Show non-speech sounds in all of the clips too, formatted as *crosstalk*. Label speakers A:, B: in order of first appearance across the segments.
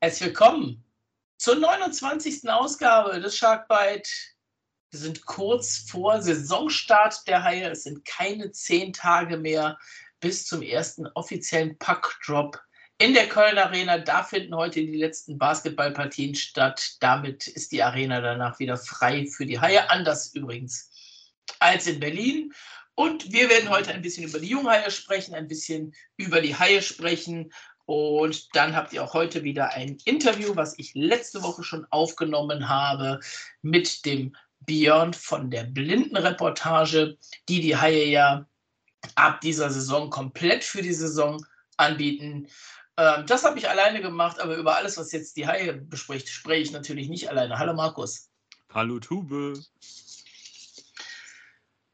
A: Herzlich willkommen zur 29. Ausgabe des Sharkbite. Wir sind kurz vor Saisonstart der Haie. Es sind keine zehn Tage mehr bis zum ersten offiziellen Puckdrop in der Köln Arena. Da finden heute die letzten Basketballpartien statt. Damit ist die Arena danach wieder frei für die Haie. Anders übrigens als in Berlin. Und wir werden heute ein bisschen über die Junghaie sprechen, ein bisschen über die Haie sprechen und dann habt ihr auch heute wieder ein Interview, was ich letzte Woche schon aufgenommen habe mit dem Björn von der Blindenreportage, die die Haie ja ab dieser Saison komplett für die Saison anbieten. Ähm, das habe ich alleine gemacht, aber über alles, was jetzt die Haie bespricht, spreche ich natürlich nicht alleine. Hallo Markus.
B: Hallo Tube.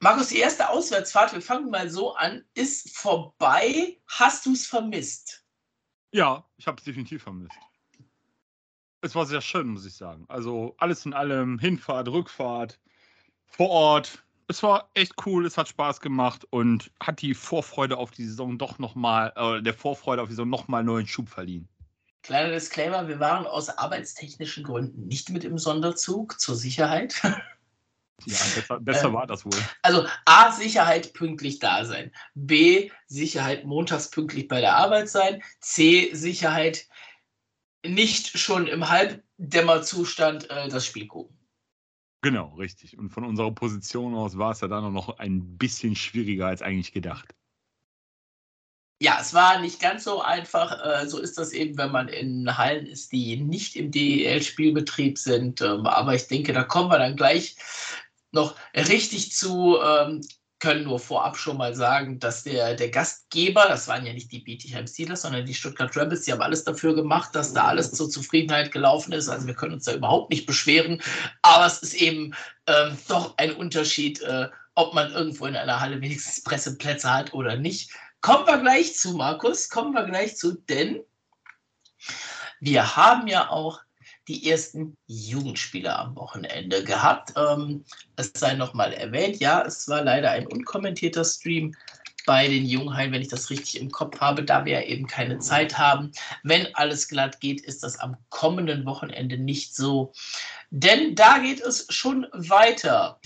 A: Markus, die erste Auswärtsfahrt, wir fangen mal so an, ist vorbei. Hast du es vermisst?
B: Ja, ich habe es definitiv vermisst. Es war sehr schön, muss ich sagen. Also alles in allem, Hinfahrt, Rückfahrt, vor Ort. Es war echt cool, es hat Spaß gemacht und hat die Vorfreude auf die Saison doch nochmal, äh, der Vorfreude auf die Saison nochmal neuen Schub verliehen.
A: Kleiner Disclaimer, wir waren aus arbeitstechnischen Gründen nicht mit im Sonderzug zur Sicherheit.
B: Ja, besser, besser ähm, war das wohl.
A: Also A, Sicherheit pünktlich da sein. B, Sicherheit montags pünktlich bei der Arbeit sein. C, Sicherheit nicht schon im Halbdämmerzustand äh, das Spiel gucken.
B: Genau, richtig. Und von unserer Position aus war es ja dann noch ein bisschen schwieriger als eigentlich gedacht.
A: Ja, es war nicht ganz so einfach. Äh, so ist das eben, wenn man in Hallen ist, die nicht im DEL-Spielbetrieb sind. Ähm, aber ich denke, da kommen wir dann gleich noch richtig zu, ähm, können nur vorab schon mal sagen, dass der, der Gastgeber, das waren ja nicht die Bietigheim Steelers, sondern die Stuttgart Rebels, die haben alles dafür gemacht, dass da alles zur Zufriedenheit gelaufen ist. Also wir können uns da überhaupt nicht beschweren. Aber es ist eben ähm, doch ein Unterschied, äh, ob man irgendwo in einer Halle wenigstens Presseplätze hat oder nicht. Kommen wir gleich zu, Markus, kommen wir gleich zu, denn wir haben ja auch die ersten Jugendspieler am Wochenende gehabt. Ähm, es sei nochmal erwähnt, ja, es war leider ein unkommentierter Stream bei den Junghain, wenn ich das richtig im Kopf habe, da wir ja eben keine Zeit haben. Wenn alles glatt geht, ist das am kommenden Wochenende nicht so. Denn da geht es schon weiter.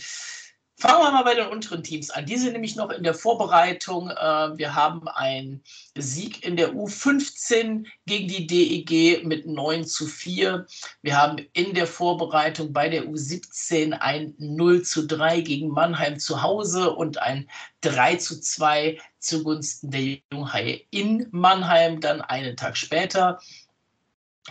A: Fangen wir mal bei den unteren Teams an. Die sind nämlich noch in der Vorbereitung. Äh, wir haben einen Sieg in der U15 gegen die DEG mit 9 zu 4. Wir haben in der Vorbereitung bei der U17 ein 0 zu 3 gegen Mannheim zu Hause und ein 3 zu 2 zugunsten der Junghaie in Mannheim dann einen Tag später.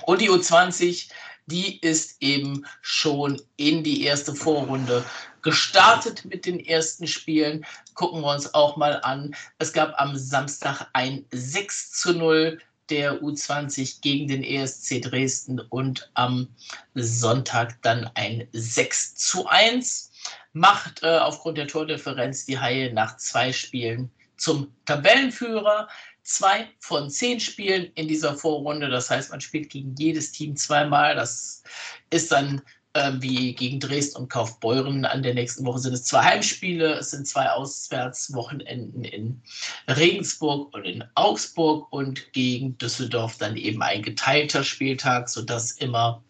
A: Und die U20 die ist eben schon in die erste Vorrunde gestartet mit den ersten Spielen. Gucken wir uns auch mal an. Es gab am Samstag ein 6 zu 0 der U20 gegen den ESC Dresden und am Sonntag dann ein 6 zu 1. Macht äh, aufgrund der Tordifferenz die Haie nach zwei Spielen zum Tabellenführer zwei von zehn Spielen in dieser Vorrunde. Das heißt, man spielt gegen jedes Team zweimal. Das ist dann äh, wie gegen Dresden und Kaufbeuren. An der nächsten Woche sind es zwei Heimspiele. Es sind zwei Auswärtswochenenden in Regensburg und in Augsburg und gegen Düsseldorf dann eben ein geteilter Spieltag, sodass immer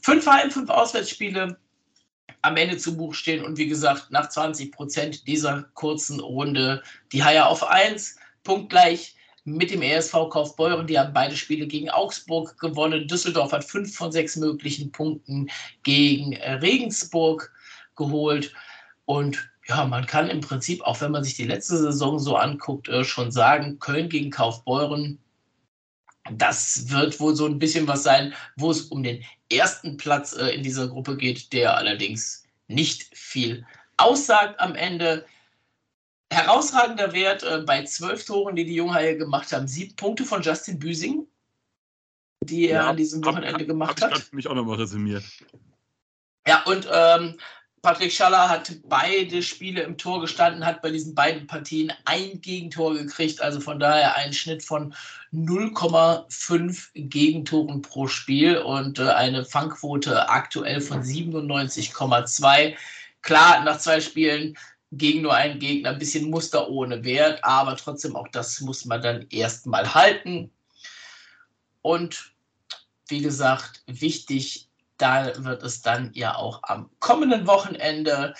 A: fünf Heim-, fünf Auswärtsspiele am Ende zu Buch stehen. Und wie gesagt, nach 20 Prozent dieser kurzen Runde die Haie auf 1 punktgleich mit dem ESV Kaufbeuren. Die haben beide Spiele gegen Augsburg gewonnen. Düsseldorf hat fünf von sechs möglichen Punkten gegen äh, Regensburg geholt. Und ja, man kann im Prinzip, auch wenn man sich die letzte Saison so anguckt, äh, schon sagen, Köln gegen Kaufbeuren, das wird wohl so ein bisschen was sein, wo es um den ersten Platz äh, in dieser Gruppe geht, der allerdings nicht viel aussagt am Ende herausragender Wert äh, bei zwölf Toren, die die Junghaie gemacht haben. Sieben Punkte von Justin Büsing, die er ja, an diesem Wochenende hab, gemacht hab hat.
B: Ich mich auch nochmal resümiert.
A: Ja, und ähm, Patrick Schaller hat beide Spiele im Tor gestanden, hat bei diesen beiden Partien ein Gegentor gekriegt, also von daher einen Schnitt von 0,5 Gegentoren pro Spiel und äh, eine Fangquote aktuell von 97,2. Klar, nach zwei Spielen gegen nur einen Gegner, ein bisschen Muster ohne Wert, aber trotzdem auch das muss man dann erstmal halten. Und wie gesagt, wichtig, da wird es dann ja auch am kommenden Wochenende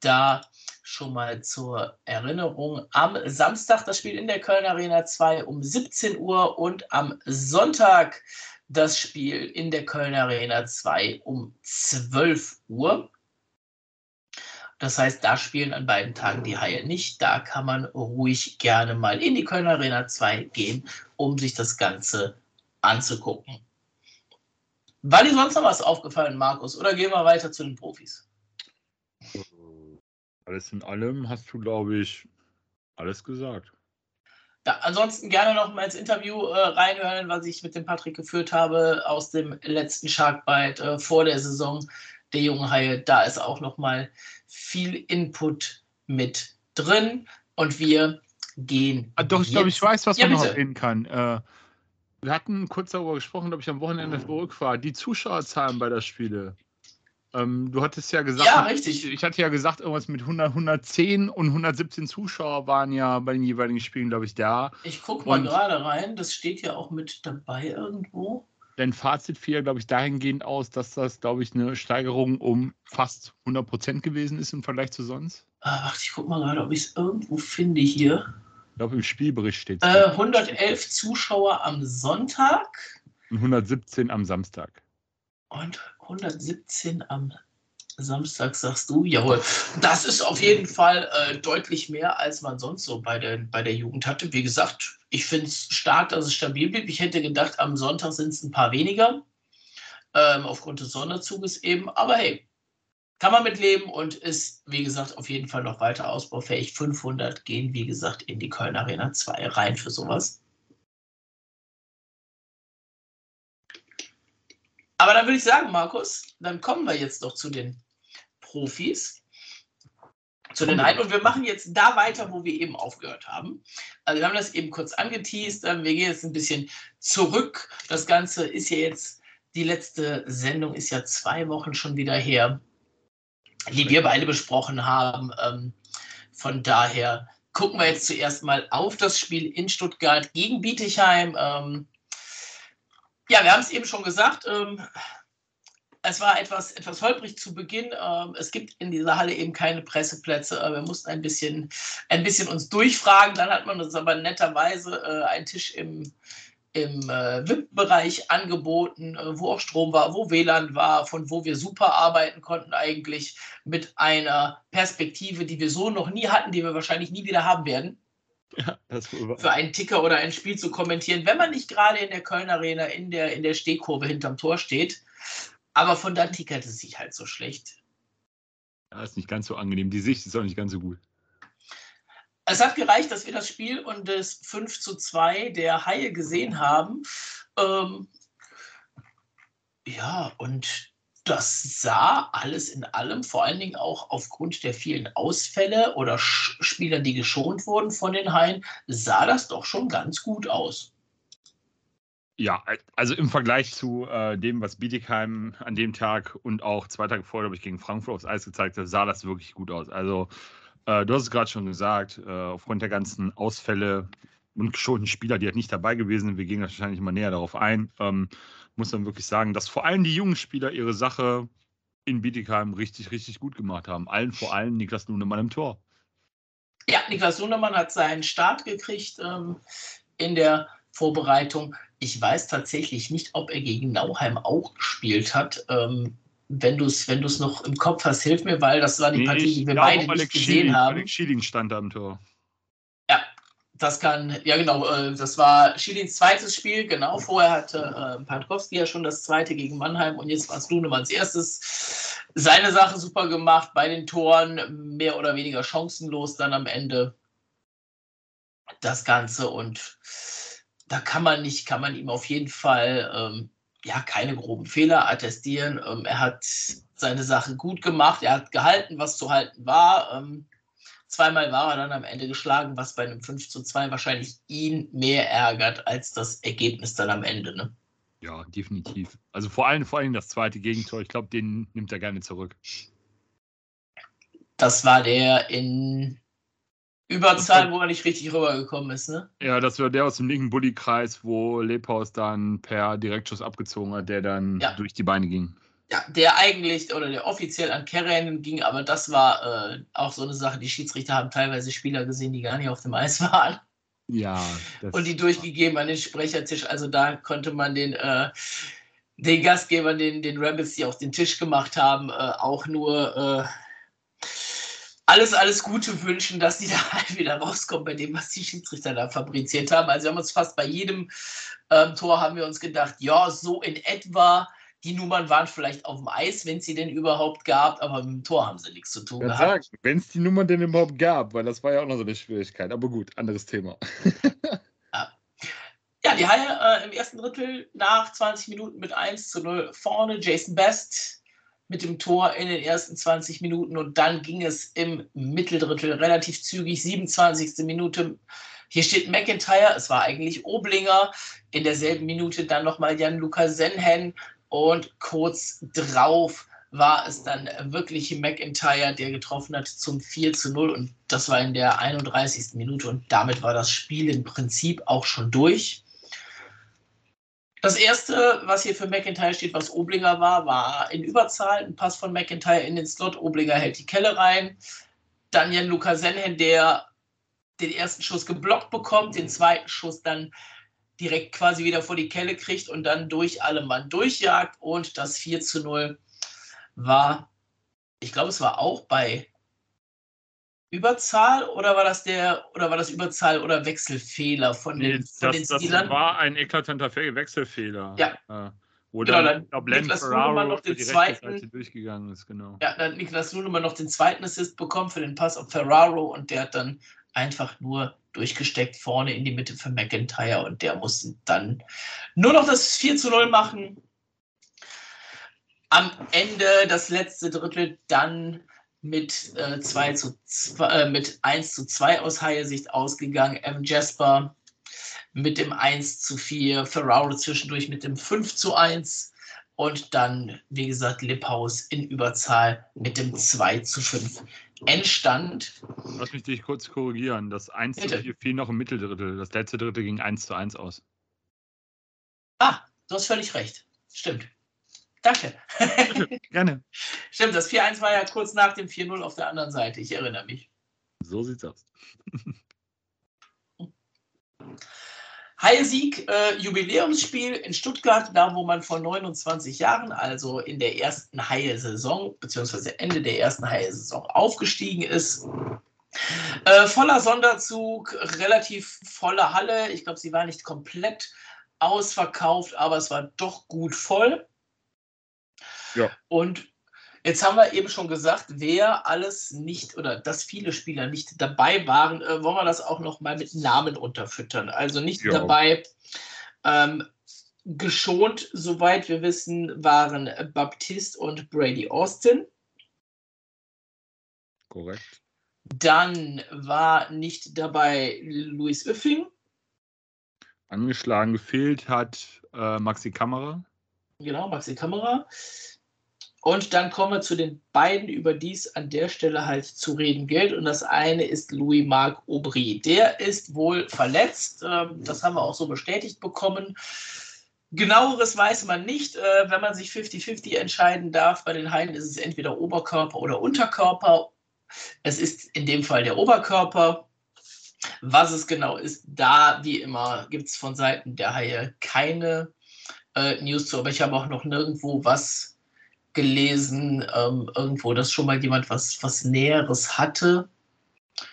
A: da schon mal zur Erinnerung am Samstag das Spiel in der Köln Arena 2 um 17 Uhr und am Sonntag das Spiel in der Köln Arena 2 um 12 Uhr. Das heißt, da spielen an beiden Tagen die Haie nicht. Da kann man ruhig gerne mal in die Köln Arena 2 gehen, um sich das Ganze anzugucken. War dir sonst noch was aufgefallen, Markus? Oder gehen wir weiter zu den Profis?
B: Alles in allem hast du, glaube ich, alles gesagt.
A: Ja, ansonsten gerne noch mal ins Interview äh, reinhören, was ich mit dem Patrick geführt habe aus dem letzten Sharkbite äh, vor der Saison der jungen Haie. Da ist auch noch mal viel Input mit drin und wir gehen.
B: Ah, doch, ich glaube, ich weiß, was ja, man bitte. noch erwähnen kann. Äh, wir hatten kurz darüber gesprochen, glaube ich, am Wochenende vor Rückfahrt. Die Zuschauerzahlen bei der Spiele. Ähm, du hattest ja gesagt,
A: ja, richtig.
B: Ich, ich, hatte ja gesagt, irgendwas mit 100, 110 und 117 Zuschauer waren ja bei den jeweiligen Spielen, glaube ich, da.
A: Ich gucke mal gerade rein, das steht ja auch mit dabei irgendwo.
B: Dein Fazit fiel, glaube ich, dahingehend aus, dass das, glaube ich, eine Steigerung um fast 100 Prozent gewesen ist im Vergleich zu sonst.
A: Ach, ich gucke mal gerade, ob ich es irgendwo finde hier.
B: Ich glaube, im Spielbericht steht
A: es. Äh, 111 Zuschauer am Sonntag.
B: Und 117 am Samstag.
A: Und 117 am Samstag, sagst du. Jawohl. Das ist auf jeden Fall äh, deutlich mehr, als man sonst so bei der, bei der Jugend hatte. Wie gesagt, ich finde es stark, dass es stabil blieb. Ich hätte gedacht, am Sonntag sind es ein paar weniger. Ähm, aufgrund des Sonderzuges eben. Aber hey, kann man mitleben und ist, wie gesagt, auf jeden Fall noch weiter ausbaufähig. 500 gehen, wie gesagt, in die Köln Arena 2 rein für sowas. Aber dann würde ich sagen, Markus, dann kommen wir jetzt doch zu den Profis, zu den einen. Und wir machen jetzt da weiter, wo wir eben aufgehört haben. Also wir haben das eben kurz angeteased. Ähm, wir gehen jetzt ein bisschen zurück. Das Ganze ist ja jetzt, die letzte Sendung ist ja zwei Wochen schon wieder her die wir beide besprochen haben. Ähm, von daher gucken wir jetzt zuerst mal auf das Spiel in Stuttgart gegen Bietigheim. Ähm, ja, wir haben es eben schon gesagt. Es war etwas, etwas holprig zu Beginn. Ähm, es gibt in dieser Halle eben keine Presseplätze. Äh, wir mussten ein bisschen, ein bisschen uns durchfragen. Dann hat man uns aber netterweise äh, einen Tisch im, im äh, VIP-Bereich angeboten, wo auch Strom war, wo WLAN war, von wo wir super arbeiten konnten eigentlich mit einer Perspektive, die wir so noch nie hatten, die wir wahrscheinlich nie wieder haben werden. Ja, für einen Ticker oder ein Spiel zu kommentieren, wenn man nicht gerade in der Köln Arena in der, in der Stehkurve hinterm Tor steht. Aber von da tickert es sich halt so schlecht.
B: Ja, ist nicht ganz so angenehm. Die Sicht ist auch nicht ganz so gut.
A: Es hat gereicht, dass wir das Spiel und das 5 zu 2 der Haie gesehen haben. Ähm, ja, und das sah alles in allem, vor allen Dingen auch aufgrund der vielen Ausfälle oder Spieler, die geschont wurden von den Haien, sah das doch schon ganz gut aus.
B: Ja, also im Vergleich zu äh, dem, was Bietigheim an dem Tag und auch zwei Tage vorher, glaube ich, gegen Frankfurt aufs Eis gezeigt hat, sah das wirklich gut aus. Also äh, du hast es gerade schon gesagt, äh, aufgrund der ganzen Ausfälle und geschonten Spieler, die halt nicht dabei gewesen sind, wir gehen wahrscheinlich mal näher darauf ein, ähm, muss man wirklich sagen, dass vor allem die jungen Spieler ihre Sache in Bietigheim richtig, richtig gut gemacht haben. Allen vor allem Niklas Lunemann im Tor.
A: Ja, Niklas Lunemann hat seinen Start gekriegt ähm, in der Vorbereitung. Ich weiß tatsächlich nicht, ob er gegen Nauheim auch gespielt hat. Ähm, wenn du es wenn noch im Kopf hast, hilf mir, weil das war die nee, Partie, die wir beide nicht Alex gesehen Schieling, haben. Alex
B: Schieling stand am Tor.
A: Ja, das kann, ja genau, äh, das war Schilins zweites Spiel, genau. Vorher hatte äh, Pankowski ja schon das zweite gegen Mannheim und jetzt war es Lunemanns erstes. Seine Sache super gemacht, bei den Toren mehr oder weniger chancenlos dann am Ende das Ganze und da kann man nicht, kann man ihm auf jeden Fall ähm, ja, keine groben Fehler attestieren. Ähm, er hat seine Sache gut gemacht. Er hat gehalten, was zu halten war. Ähm, zweimal war er dann am Ende geschlagen, was bei einem 5 zu 2 wahrscheinlich ihn mehr ärgert als das Ergebnis dann am Ende. Ne?
B: Ja, definitiv. Also vor allem, vor allem das zweite Gegentor. Ich glaube, den nimmt er gerne zurück.
A: Das war der in Überzahl, wo er nicht richtig rübergekommen ist, ne?
B: Ja, das war der aus dem linken Bullykreis, wo Lepaus dann per Direktschuss abgezogen hat, der dann ja. durch die Beine ging.
A: Ja, der eigentlich oder der offiziell an Kerren ging, aber das war äh, auch so eine Sache. Die Schiedsrichter haben teilweise Spieler gesehen, die gar nicht auf dem Eis *laughs* waren.
B: Ja.
A: und die durchgegeben an den Sprechertisch. Also da konnte man den, äh, den Gastgebern, den, den Rebels, die auf den Tisch gemacht haben, äh, auch nur äh, alles, alles Gute wünschen, dass die *laughs* da halt wieder rauskommen bei dem, was die Schiedsrichter da fabriziert haben. Also wir haben uns fast bei jedem ähm, Tor haben wir uns gedacht, ja, so in etwa die Nummern waren vielleicht auf dem Eis, wenn es sie denn überhaupt gab, aber mit dem Tor haben sie nichts zu tun
B: ja, gehabt. Wenn es die Nummern denn überhaupt gab, weil das war ja auch noch so eine Schwierigkeit. Aber gut, anderes Thema. *laughs*
A: ja. die Haie äh, im ersten Drittel nach 20 Minuten mit 1 zu 0 vorne. Jason Best mit dem Tor in den ersten 20 Minuten und dann ging es im Mitteldrittel relativ zügig, 27. Minute. Hier steht McIntyre, es war eigentlich Oblinger. In derselben Minute dann nochmal Jan-Luca Senhen und kurz drauf war es dann wirklich McIntyre, der getroffen hat zum 4 zu 0 und das war in der 31. Minute und damit war das Spiel im Prinzip auch schon durch. Das erste, was hier für McIntyre steht, was Oblinger war, war in Überzahl ein Pass von McIntyre in den Slot. Oblinger hält die Kelle rein. Dann Jan Luca Senhen, der den ersten Schuss geblockt bekommt, den zweiten Schuss dann direkt quasi wieder vor die Kelle kriegt und dann durch alle Mann durchjagt. Und das 4 zu 0 war, ich glaube, es war auch bei Überzahl oder war das der oder war das Überzahl oder Wechselfehler von
B: nee, den, von das, den Das war ein eklatanter Wechselfehler.
A: Ja.
B: Äh, wo genau, dann, dann Niklas Lunemann noch den zweiten durchgegangen ist, genau.
A: Ja, dann Niklas Lunemann noch den zweiten Assist bekommen für den Pass auf Ferraro und der hat dann einfach nur durchgesteckt vorne in die Mitte für McIntyre und der musste dann nur noch das 4 zu 0 machen. Am Ende das letzte Drittel dann mit, äh, 2 zu 2, äh, mit 1 zu 2 aus Haie-Sicht ausgegangen. M. Jasper mit dem 1 zu 4, Ferraro zwischendurch mit dem 5 zu 1 und dann, wie gesagt, Lipphaus in Überzahl mit dem 2 zu 5 entstand.
B: Lass mich dich kurz korrigieren. Das 1 Bitte. zu 4 fiel noch im Mitteldrittel. Das letzte Drittel ging 1 zu 1 aus.
A: Ah, du hast völlig recht. Stimmt. Danke.
B: Gerne. *laughs*
A: Stimmt, das 4-1 war ja kurz nach dem 4-0 auf der anderen Seite. Ich erinnere mich.
B: So sieht's aus. *laughs*
A: Heilsieg, äh, Jubiläumsspiel in Stuttgart, da wo man vor 29 Jahren, also in der ersten Haie-Saison, beziehungsweise Ende der ersten Haie-Saison aufgestiegen ist. Äh, voller Sonderzug, relativ volle Halle. Ich glaube, sie war nicht komplett ausverkauft, aber es war doch gut voll.
B: Ja.
A: Und Jetzt haben wir eben schon gesagt, wer alles nicht oder dass viele Spieler nicht dabei waren, äh, wollen wir das auch noch mal mit Namen unterfüttern. Also nicht ja. dabei. Ähm, geschont, soweit wir wissen, waren Baptiste und Brady Austin.
B: Korrekt.
A: Dann war nicht dabei Louis Öffing.
B: Angeschlagen gefehlt hat äh, Maxi Kamera.
A: Genau, Maxi Kamera. Und dann kommen wir zu den beiden, über die es an der Stelle halt zu reden gilt. Und das eine ist Louis-Marc Aubry. Der ist wohl verletzt. Ähm, das haben wir auch so bestätigt bekommen. Genaueres weiß man nicht. Äh, wenn man sich 50-50 entscheiden darf, bei den Haien ist es entweder Oberkörper oder Unterkörper. Es ist in dem Fall der Oberkörper. Was es genau ist, da wie immer gibt es von Seiten der Haie keine äh, News zu. Aber ich habe auch noch nirgendwo was gelesen, ähm, irgendwo, dass schon mal jemand was, was Näheres hatte.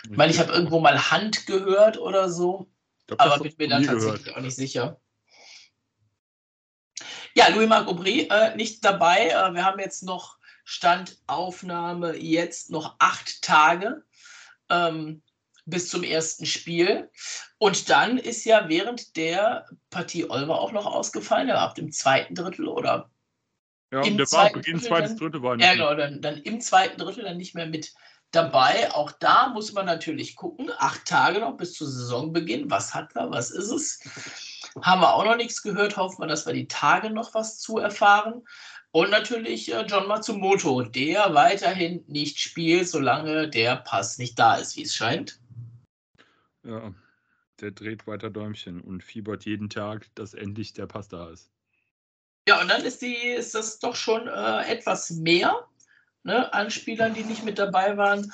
A: Ich meine, ich habe irgendwo mal Hand gehört oder so, glaub, aber bin mir da tatsächlich gehört. auch nicht sicher. Ja, Louis-Marc Aubry äh, nicht dabei. Äh, wir haben jetzt noch Standaufnahme, jetzt noch acht Tage ähm, bis zum ersten Spiel. Und dann ist ja während der Partie Olver auch noch ausgefallen, ab dem zweiten Drittel oder
B: ja, Im der war Beginn zweites Drittel war
A: nicht Ja, genau, dann, dann im zweiten Drittel dann nicht mehr mit dabei. Auch da muss man natürlich gucken. Acht Tage noch bis zu Saisonbeginn. Was hat er? Was ist es? *laughs* Haben wir auch noch nichts gehört. Hoffen wir, dass wir die Tage noch was zu erfahren. Und natürlich äh, John Matsumoto, der weiterhin nicht spielt, solange der Pass nicht da ist, wie es scheint.
B: Ja, der dreht weiter Däumchen und fiebert jeden Tag, dass endlich der Pass da ist.
A: Ja, und dann ist, die, ist das doch schon äh, etwas mehr ne, an Spielern, die nicht mit dabei waren.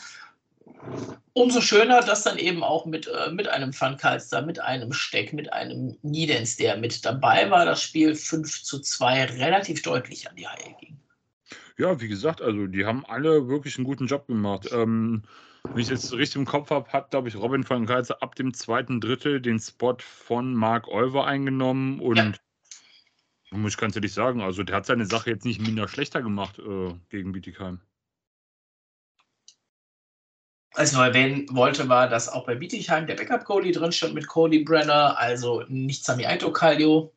A: Umso schöner, dass dann eben auch mit, äh, mit einem Van Kalster, mit einem Steck, mit einem Niedens, der mit dabei war, das Spiel 5 zu 2 relativ deutlich an die Haie ging.
B: Ja, wie gesagt, also die haben alle wirklich einen guten Job gemacht. Ähm, wenn ich jetzt richtig im Kopf habe, hat, glaube ich, Robin van Kalster ab dem zweiten Drittel den Spot von Mark Olver eingenommen und ja. Muss ich ganz ehrlich sagen, also der hat seine Sache jetzt nicht minder schlechter gemacht äh, gegen Bietigheim.
A: Was ich noch erwähnen wollte, war, dass auch bei Bietigheim der Backup-Goalie drin stand mit Cody Brenner, also nicht Sami Aito Kallio.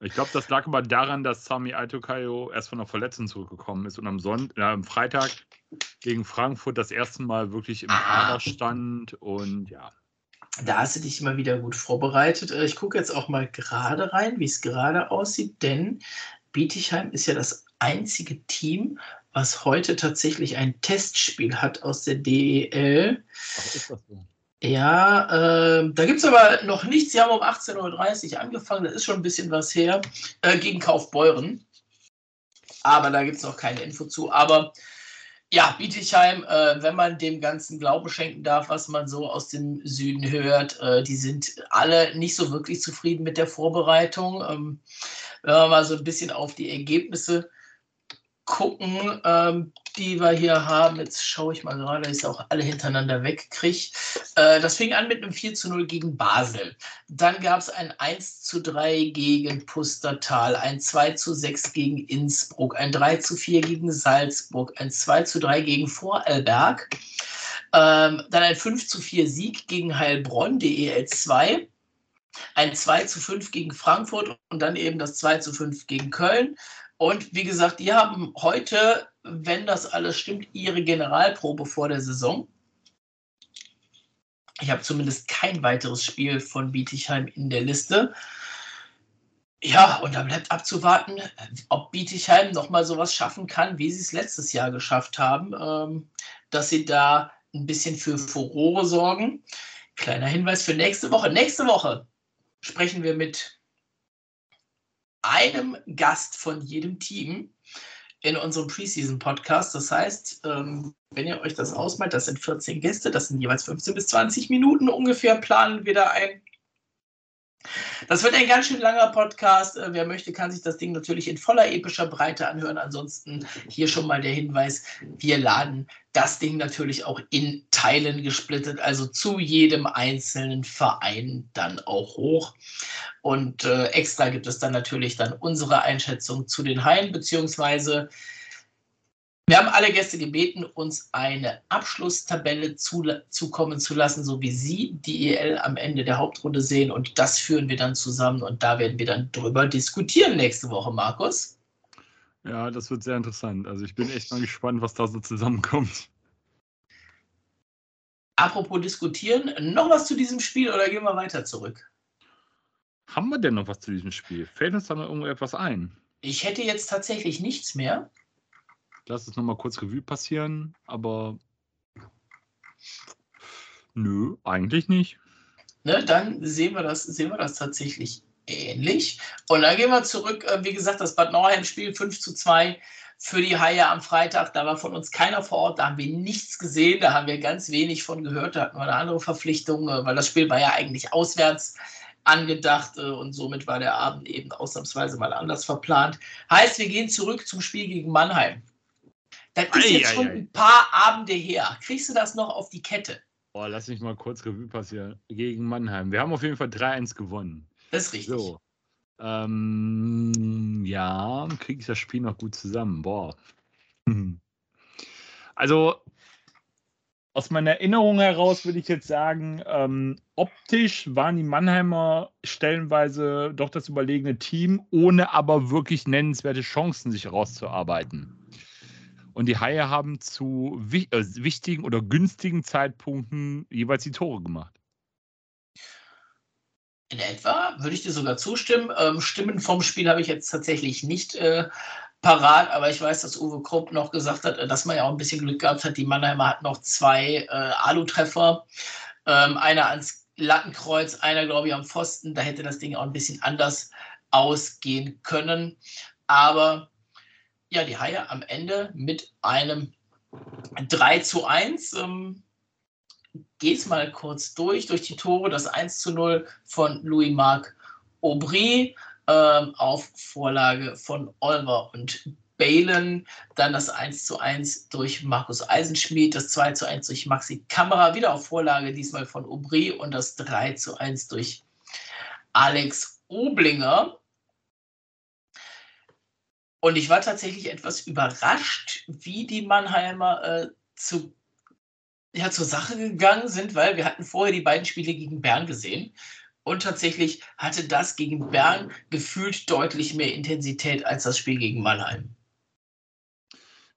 B: Ich glaube, das lag aber daran, dass Sami Aito Kallio erst von der Verletzung zurückgekommen ist und am, Sonntag, äh, am Freitag gegen Frankfurt das erste Mal wirklich im ah. Kader stand und ja.
A: Da hast du dich immer wieder gut vorbereitet. Äh, ich gucke jetzt auch mal gerade rein, wie es gerade aussieht, denn Bietigheim ist ja das einzige Team, was heute tatsächlich ein Testspiel hat aus der DEL. Ach, ist das so? Ja, äh, da gibt es aber noch nichts. Sie haben um 18.30 Uhr angefangen, das ist schon ein bisschen was her, äh, gegen Kaufbeuren. Aber da gibt es noch keine Info zu. Aber ja, Bietigheim, äh, wenn man dem Ganzen Glauben schenken darf, was man so aus dem Süden hört, äh, die sind alle nicht so wirklich zufrieden mit der Vorbereitung. Ähm, wenn man mal so ein bisschen auf die Ergebnisse gucken, ähm, die wir hier haben. Jetzt schaue ich mal gerade, dass ich auch alle hintereinander wegkriege. Äh, das fing an mit einem 4 zu 0 gegen Basel. Dann gab es ein 1 zu 3 gegen Pustertal, ein 2 zu 6 gegen Innsbruck, ein 3 zu 4 gegen Salzburg, ein 2 zu 3 gegen Vorarlberg. Ähm, dann ein 5 zu 4 Sieg gegen Heilbronn, DEL 2 ein 2 zu 5 gegen Frankfurt und dann eben das 2 zu 5 gegen Köln. Und wie gesagt, die haben heute, wenn das alles stimmt, ihre Generalprobe vor der Saison. Ich habe zumindest kein weiteres Spiel von Bietigheim in der Liste. Ja, und da bleibt abzuwarten, ob Bietigheim nochmal sowas schaffen kann, wie sie es letztes Jahr geschafft haben, ähm, dass sie da ein bisschen für Furore sorgen. Kleiner Hinweis für nächste Woche. Nächste Woche sprechen wir mit einem Gast von jedem Team in unserem Preseason-Podcast. Das heißt, ähm, wenn ihr euch das ausmalt, das sind 14 Gäste, das sind jeweils 15 bis 20 Minuten ungefähr, planen wir da ein. Das wird ein ganz schön langer Podcast. Äh, wer möchte, kann sich das Ding natürlich in voller epischer Breite anhören. Ansonsten hier schon mal der Hinweis, wir laden das Ding natürlich auch in Teilen gesplittet, also zu jedem einzelnen Verein dann auch hoch. Und äh, extra gibt es dann natürlich dann unsere Einschätzung zu den Haien, beziehungsweise wir haben alle Gäste gebeten, uns eine Abschlusstabelle zu, zukommen zu lassen, so wie Sie die EL am Ende der Hauptrunde sehen. Und das führen wir dann zusammen und da werden wir dann drüber diskutieren nächste Woche, Markus.
B: Ja, das wird sehr interessant. Also ich bin echt mal gespannt, was da so zusammenkommt.
A: Apropos diskutieren, noch was zu diesem Spiel oder gehen wir weiter zurück?
B: Haben wir denn noch was zu diesem Spiel? Fällt uns da noch irgendetwas ein?
A: Ich hätte jetzt tatsächlich nichts mehr
B: lass es nochmal kurz Revue passieren, aber nö, eigentlich nicht.
A: Ne, dann sehen wir, das, sehen wir das tatsächlich ähnlich. Und dann gehen wir zurück, äh, wie gesagt, das Bad Nauheim-Spiel 5 zu 2 für die Haie am Freitag. Da war von uns keiner vor Ort, da haben wir nichts gesehen, da haben wir ganz wenig von gehört, da hatten wir eine andere Verpflichtung, äh, weil das Spiel war ja eigentlich auswärts angedacht äh, und somit war der Abend eben ausnahmsweise mal anders verplant. Heißt, wir gehen zurück zum Spiel gegen Mannheim. Das ist ei, jetzt ei, schon ei. ein paar Abende her. Kriegst du das noch auf die Kette?
B: Boah, lass mich mal kurz Revue passieren. Gegen Mannheim. Wir haben auf jeden Fall 3-1 gewonnen.
A: Das ist richtig. So.
B: Ähm, ja, kriege ich das Spiel noch gut zusammen. Boah. *laughs* Also, aus meiner Erinnerung heraus würde ich jetzt sagen, ähm, optisch waren die Mannheimer stellenweise doch das überlegene Team, ohne aber wirklich nennenswerte Chancen sich herauszuarbeiten. Und die Haie haben zu äh, wichtigen oder günstigen Zeitpunkten jeweils die Tore gemacht.
A: In etwa würde ich dir sogar zustimmen. Ähm, Stimmen vom Spiel habe ich jetzt tatsächlich nicht äh, parat, aber ich weiß, dass Uwe Krupp noch gesagt hat, dass man ja auch ein bisschen Glück gehabt hat. Die Mannheimer hatten noch zwei äh, Alu-Treffer. Ähm, einer ans Lattenkreuz, einer glaube ich am Pfosten. Da hätte das Ding auch ein bisschen anders ausgehen können. Aber ja, die Haie am Ende mit einem 3 zu 1. Ähm, es mal kurz durch, durch die Tore. Das 1 zu 0 von Louis-Marc Aubry ähm, auf Vorlage von Olver und Balen. Dann das 1 zu 1 durch Markus Eisenschmidt, das 2 zu 1 durch Maxi Kamera, wieder auf Vorlage, diesmal von Aubry und das 3 zu 1 durch Alex Oblinger. Und ich war tatsächlich etwas überrascht, wie die Mannheimer äh, zu, ja, zur Sache gegangen sind, weil wir hatten vorher die beiden Spiele gegen Bern gesehen. Und tatsächlich hatte das gegen Bern gefühlt deutlich mehr Intensität als das Spiel gegen Mannheim.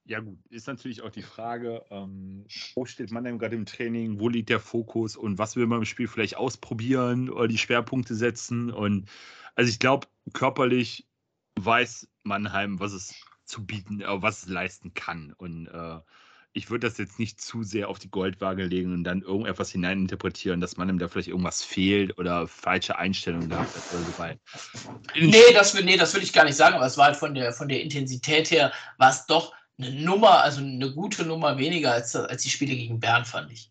B: Ja, gut, ist natürlich auch die Frage, ähm, wo steht Mannheim gerade im Training, wo liegt der Fokus und was will man im Spiel vielleicht ausprobieren oder die Schwerpunkte setzen. Und also ich glaube, körperlich weiß Mannheim, was es zu bieten, äh, was es leisten kann. Und äh, ich würde das jetzt nicht zu sehr auf die Goldwaage legen und dann irgendetwas hineininterpretieren, dass Mannheim da vielleicht irgendwas fehlt oder falsche Einstellungen da hat. Also,
A: nee, das, nee, das will ich gar nicht sagen, aber es war halt von der, von der Intensität her, war es doch eine Nummer, also eine gute Nummer weniger als, als die Spiele gegen Bern, fand ich.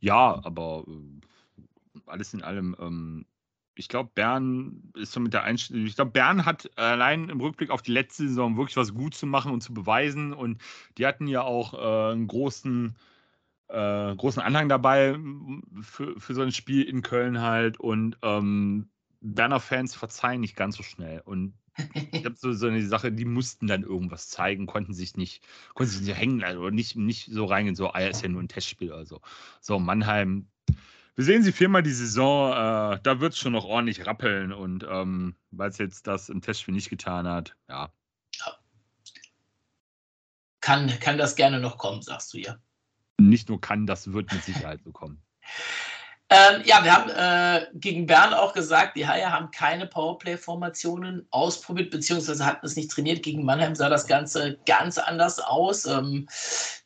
B: Ja, aber äh, alles in allem ähm, ich glaube, Bern ist so mit der Einstellung. Ich glaube, Bern hat allein im Rückblick auf die letzte Saison wirklich was gut zu machen und zu beweisen. Und die hatten ja auch äh, einen großen, äh, großen Anhang dabei für, für so ein Spiel in Köln halt. Und ähm, Berner Fans verzeihen nicht ganz so schnell. Und ich habe so, so eine Sache, die mussten dann irgendwas zeigen, konnten sich nicht, konnten sich nicht hängen oder nicht, nicht so reingehen, so, ah, ist ja nur ein Testspiel oder so. So, Mannheim wir sehen sie viermal die Saison. Äh, da wird es schon noch ordentlich rappeln. Und ähm, weil es jetzt das im Testspiel nicht getan hat, ja.
A: Kann, kann das gerne noch kommen, sagst du ja.
B: Nicht nur kann, das wird mit Sicherheit so kommen. *laughs*
A: Ähm, ja, wir haben äh, gegen Bern auch gesagt, die Haie haben keine Powerplay-Formationen ausprobiert, beziehungsweise hatten es nicht trainiert. Gegen Mannheim sah das Ganze ganz anders aus. Ähm,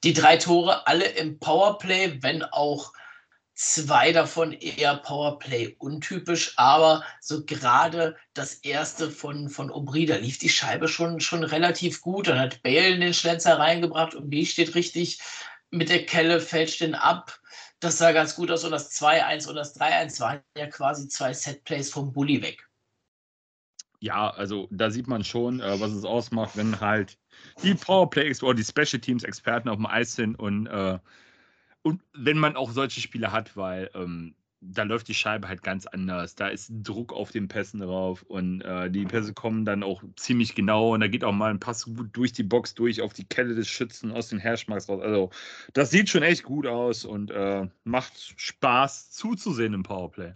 A: die drei Tore alle im Powerplay, wenn auch zwei davon eher Powerplay untypisch, aber so gerade das erste von, von Aubry, da lief die Scheibe schon, schon relativ gut. Dann hat Bale den Schlenzer reingebracht und B steht richtig mit der Kelle, fälscht den ab. Das sah ganz gut aus und das 2-1 und das 3-1 waren ja quasi zwei Setplays vom Bully weg.
B: Ja, also da sieht man schon, äh, was es ausmacht, wenn halt die Powerplay oder die Special Teams Experten auf dem Eis sind und äh, und wenn man auch solche Spiele hat, weil ähm, da läuft die Scheibe halt ganz anders. Da ist Druck auf den Pässen drauf und äh, die Pässe kommen dann auch ziemlich genau und da geht auch mal ein Pass gut durch die Box durch auf die Kelle des Schützen aus den Herschmarks raus. Also das sieht schon echt gut aus und äh, macht Spaß zuzusehen im Powerplay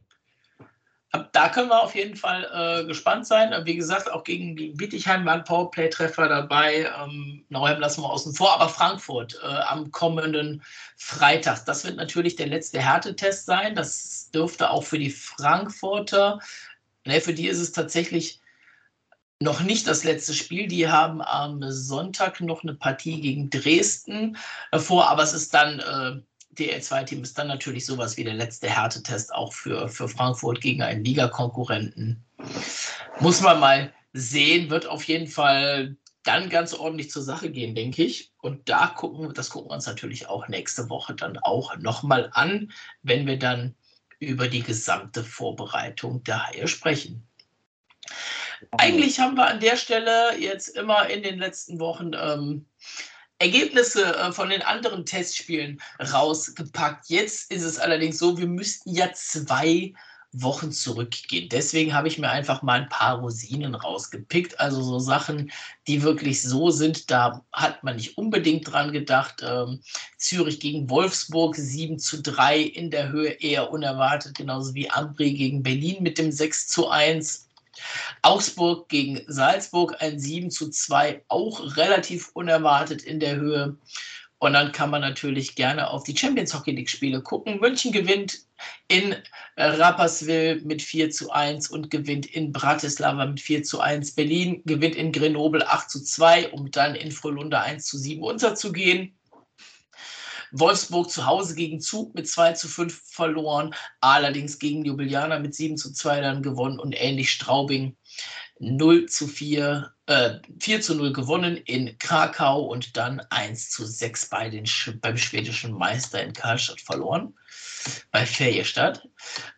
A: da können wir auf jeden Fall äh, gespannt sein. Wie gesagt, auch gegen, Bietigheim waren Powerplay-Treffer dabei. Ähm, Nauheim lassen wir außen vor, aber Frankfurt äh, am kommenden Freitag. Das wird natürlich der letzte Härtetest sein. Das dürfte auch für die Frankfurter, ne, für die ist es tatsächlich noch nicht das letzte Spiel. Die haben am Sonntag noch eine Partie gegen Dresden vor, aber es ist dann äh, DL2-Team ist dann natürlich sowas wie der letzte Härtetest auch für, für Frankfurt gegen einen Ligakonkurrenten. Muss man mal sehen, wird auf jeden Fall dann ganz ordentlich zur Sache gehen, denke ich. Und da gucken, das gucken wir uns natürlich auch nächste Woche dann auch nochmal an, wenn wir dann über die gesamte Vorbereitung der Haie sprechen. Eigentlich haben wir an der Stelle jetzt immer in den letzten Wochen ähm, Ergebnisse äh, von den anderen Testspielen rausgepackt. Jetzt ist es allerdings so, wir müssten ja zwei Wochen zurückgehen. Deswegen habe ich mir einfach mal ein paar Rosinen rausgepickt. Also so Sachen, die wirklich so sind, da hat man nicht unbedingt dran gedacht. Ähm, Zürich gegen Wolfsburg 7 zu 3 in der Höhe eher unerwartet, genauso wie Ambri gegen Berlin mit dem 6 zu 1. Augsburg gegen Salzburg ein 7 zu 2, auch relativ unerwartet in der Höhe. Und dann kann man natürlich gerne auf die Champions Hockey League Spiele gucken. München gewinnt in Rapperswil mit 4 zu 1 und gewinnt in Bratislava mit 4 zu 1. Berlin gewinnt in Grenoble 8 zu 2, um dann in Frölunda 1 zu 7 unterzugehen. Wolfsburg zu Hause gegen Zug mit 2 zu 5 verloren, allerdings gegen Ljubljana mit 7 zu 2 dann gewonnen und ähnlich Straubing 0 zu 4, äh, 4 zu 0 gewonnen in Krakau und dann 1 zu 6 bei den, beim schwedischen Meister in Karlstadt verloren, bei Färjestad.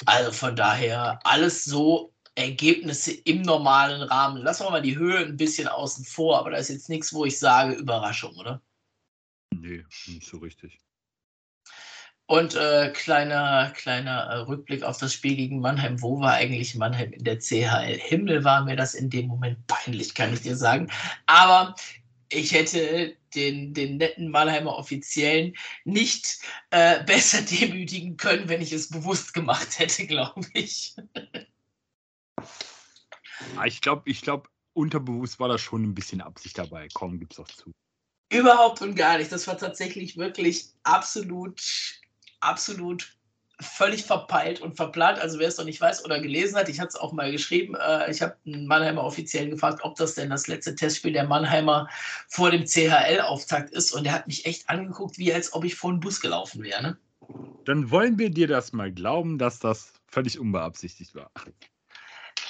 A: Also von daher alles so Ergebnisse im normalen Rahmen. Lassen wir mal die Höhe ein bisschen außen vor, aber da ist jetzt nichts, wo ich sage, Überraschung, oder?
B: Nee, nicht so richtig.
A: Und äh, kleiner, kleiner äh, Rückblick auf das Spiel gegen Mannheim. Wo war eigentlich Mannheim in der CHL? Himmel war mir das in dem Moment peinlich, kann ich dir sagen. Aber ich hätte den, den netten Mannheimer Offiziellen nicht äh, *laughs* besser demütigen können, wenn ich es bewusst gemacht hätte, *laughs* glaube ich.
B: Ah, ich glaube, ich glaube, unterbewusst war da schon ein bisschen Absicht dabei. Komm, gib's auch zu.
A: Überhaupt und gar nicht. Das war tatsächlich wirklich absolut absolut völlig verpeilt und verplant. Also wer es noch nicht weiß oder gelesen hat, ich hatte es auch mal geschrieben, äh, ich habe einen Mannheimer Offiziellen gefragt, ob das denn das letzte Testspiel der Mannheimer vor dem CHL-Auftakt ist. Und er hat mich echt angeguckt, wie als ob ich vor einen Bus gelaufen wäre. Ne?
B: Dann wollen wir dir das mal glauben, dass das völlig unbeabsichtigt war.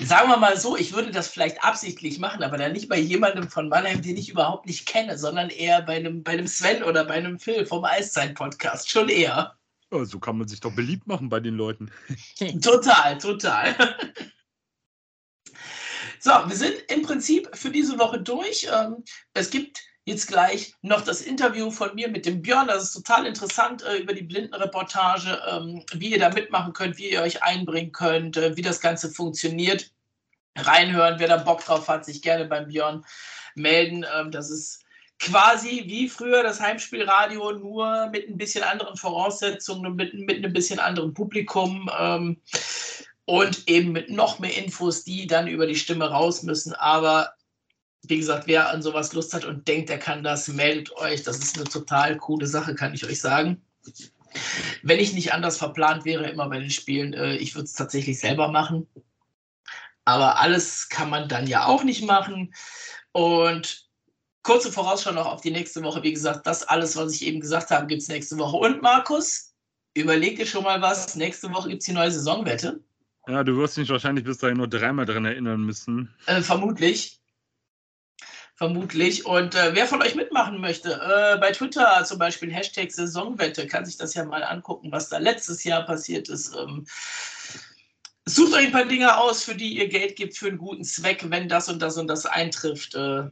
A: Sagen wir mal so, ich würde das vielleicht absichtlich machen, aber dann nicht bei jemandem von Mannheim, den ich überhaupt nicht kenne, sondern eher bei einem, bei einem Sven oder bei einem Phil vom Eiszeit-Podcast. Schon eher.
B: Ja, so kann man sich doch beliebt machen bei den Leuten. *laughs* *laughs*
A: total, total. So, wir sind im Prinzip für diese Woche durch. Ähm, es gibt jetzt gleich noch das Interview von mir mit dem Björn. Das ist total interessant äh, über die Blindenreportage, ähm, wie ihr da mitmachen könnt, wie ihr euch einbringen könnt, äh, wie das Ganze funktioniert. Reinhören, wer da Bock drauf hat, sich gerne beim Björn melden. Ähm, das ist quasi wie früher das Heimspielradio, nur mit ein bisschen anderen Voraussetzungen, mit, mit einem bisschen anderen Publikum ähm, und eben mit noch mehr Infos, die dann über die Stimme raus müssen. Aber wie gesagt, wer an sowas Lust hat und denkt, er kann das, meldet euch. Das ist eine total coole Sache, kann ich euch sagen. Wenn ich nicht anders verplant wäre, immer bei den Spielen, äh, ich würde es tatsächlich selber machen. Aber alles kann man dann ja auch nicht machen. Und kurze Vorausschau noch auf die nächste Woche. Wie gesagt, das alles, was ich eben gesagt habe, gibt es nächste Woche. Und Markus, überleg dir schon mal was. Nächste Woche gibt es die neue Saisonwette.
B: Ja, du wirst dich wahrscheinlich bis dahin nur dreimal dran erinnern müssen.
A: Äh, vermutlich. Vermutlich. Und äh, wer von euch mitmachen möchte, äh, bei Twitter zum Beispiel Hashtag Saisonwette, kann sich das ja mal angucken, was da letztes Jahr passiert ist. Ähm, sucht euch ein paar Dinge aus, für die ihr Geld gibt für einen guten Zweck, wenn das und das und das eintrifft. Äh,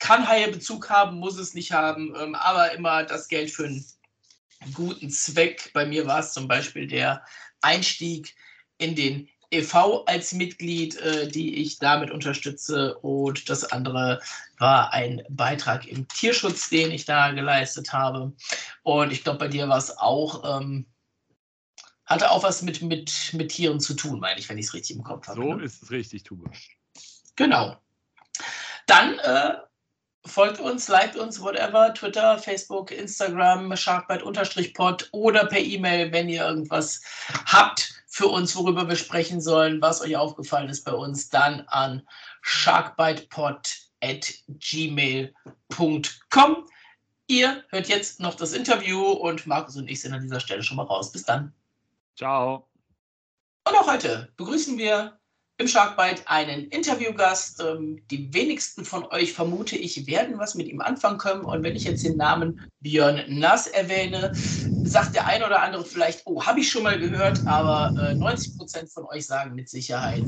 A: kann Haie-Bezug haben, muss es nicht haben, ähm, aber immer das Geld für einen guten Zweck. Bei mir war es zum Beispiel der Einstieg in den e.V. als Mitglied, äh, die ich damit unterstütze. Und das andere war ein Beitrag im Tierschutz, den ich da geleistet habe. Und ich glaube, bei dir war es auch, ähm, hatte auch was mit, mit, mit Tieren zu tun, meine ich, wenn ich es richtig im Kopf habe.
B: So ne? ist es richtig, Tube.
A: Genau. Dann äh, folgt uns, liked uns, whatever, Twitter, Facebook, Instagram, sharkbite-pod oder per E-Mail, wenn ihr irgendwas habt für uns, worüber wir sprechen sollen, was euch aufgefallen ist bei uns, dann an sharkbitepod at gmail.com. Ihr hört jetzt noch das Interview und Markus und ich sind an dieser Stelle schon mal raus. Bis dann.
B: Ciao.
A: Und auch heute begrüßen wir im Sharkbite einen Interviewgast. Ähm, die wenigsten von euch, vermute ich, werden was mit ihm anfangen können. Und wenn ich jetzt den Namen Björn Nass erwähne, sagt der eine oder andere vielleicht, oh, habe ich schon mal gehört, aber äh, 90 Prozent von euch sagen mit Sicherheit,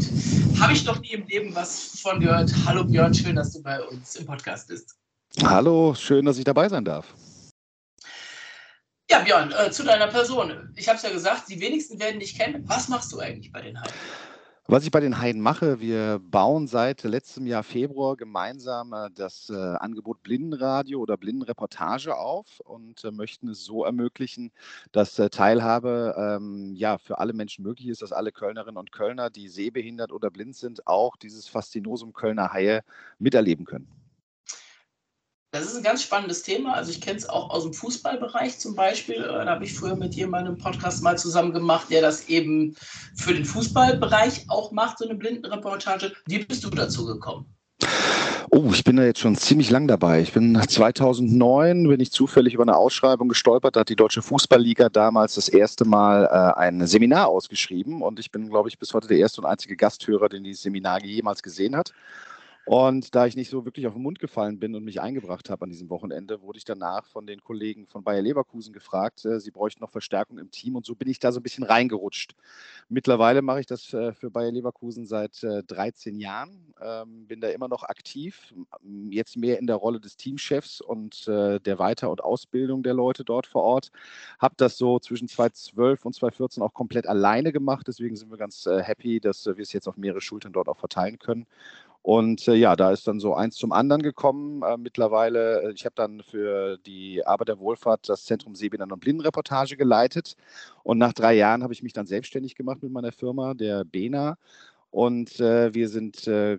A: habe ich noch nie im Leben was von gehört. Hallo Björn, schön, dass du bei uns im Podcast bist.
C: Hallo, schön, dass ich dabei sein darf.
A: Ja, Björn, äh, zu deiner Person. Ich habe es ja gesagt, die wenigsten werden dich kennen. Was machst du eigentlich bei den Heiden?
C: Was ich bei den Heiden mache, wir bauen seit letztem Jahr Februar gemeinsam äh, das äh, Angebot Blindenradio oder Blindenreportage auf und äh, möchten es so ermöglichen, dass Teilhabe ähm, ja, für alle Menschen möglich ist, dass alle Kölnerinnen und Kölner, die sehbehindert oder blind sind, auch dieses Faszinosum Kölner Haie miterleben können.
A: Das ist ein ganz spannendes Thema. Also ich kenne es auch aus dem Fußballbereich zum Beispiel. Äh, da habe ich früher mit jemandem einen Podcast mal zusammen gemacht, der das eben für den Fußballbereich auch macht, so eine Blindenreportage. Wie bist du dazu gekommen?
C: Oh, ich bin da jetzt schon ziemlich lang dabei. Ich bin 2009 bin ich zufällig über eine Ausschreibung gestolpert. Da hat die Deutsche Fußballliga damals das erste Mal äh, ein Seminar ausgeschrieben und ich bin, glaube ich, bis heute der erste und einzige Gasthörer, den dieses Seminar jemals gesehen hat. Und da ich nicht so wirklich auf den Mund gefallen bin und mich eingebracht habe an diesem Wochenende, wurde ich danach von den Kollegen von Bayer Leverkusen gefragt, äh, sie bräuchten noch Verstärkung im Team und so bin ich da so ein bisschen reingerutscht. Mittlerweile mache ich das äh, für Bayer Leverkusen seit äh, 13 Jahren, ähm, bin da immer noch aktiv, jetzt mehr in der Rolle des Teamchefs und äh, der Weiter- und Ausbildung der Leute dort vor Ort. Habe das so zwischen 2012 und 2014 auch komplett alleine gemacht, deswegen sind wir ganz äh, happy, dass wir es jetzt auf mehrere Schultern dort auch verteilen können. Und äh, ja, da ist dann so eins zum anderen gekommen. Äh, mittlerweile, äh, ich habe dann für die Arbeit der Wohlfahrt das Zentrum Sehbehinderten und Blindenreportage geleitet. Und nach drei Jahren habe ich mich dann selbstständig gemacht mit meiner Firma, der BENA. Und äh, wir sind äh,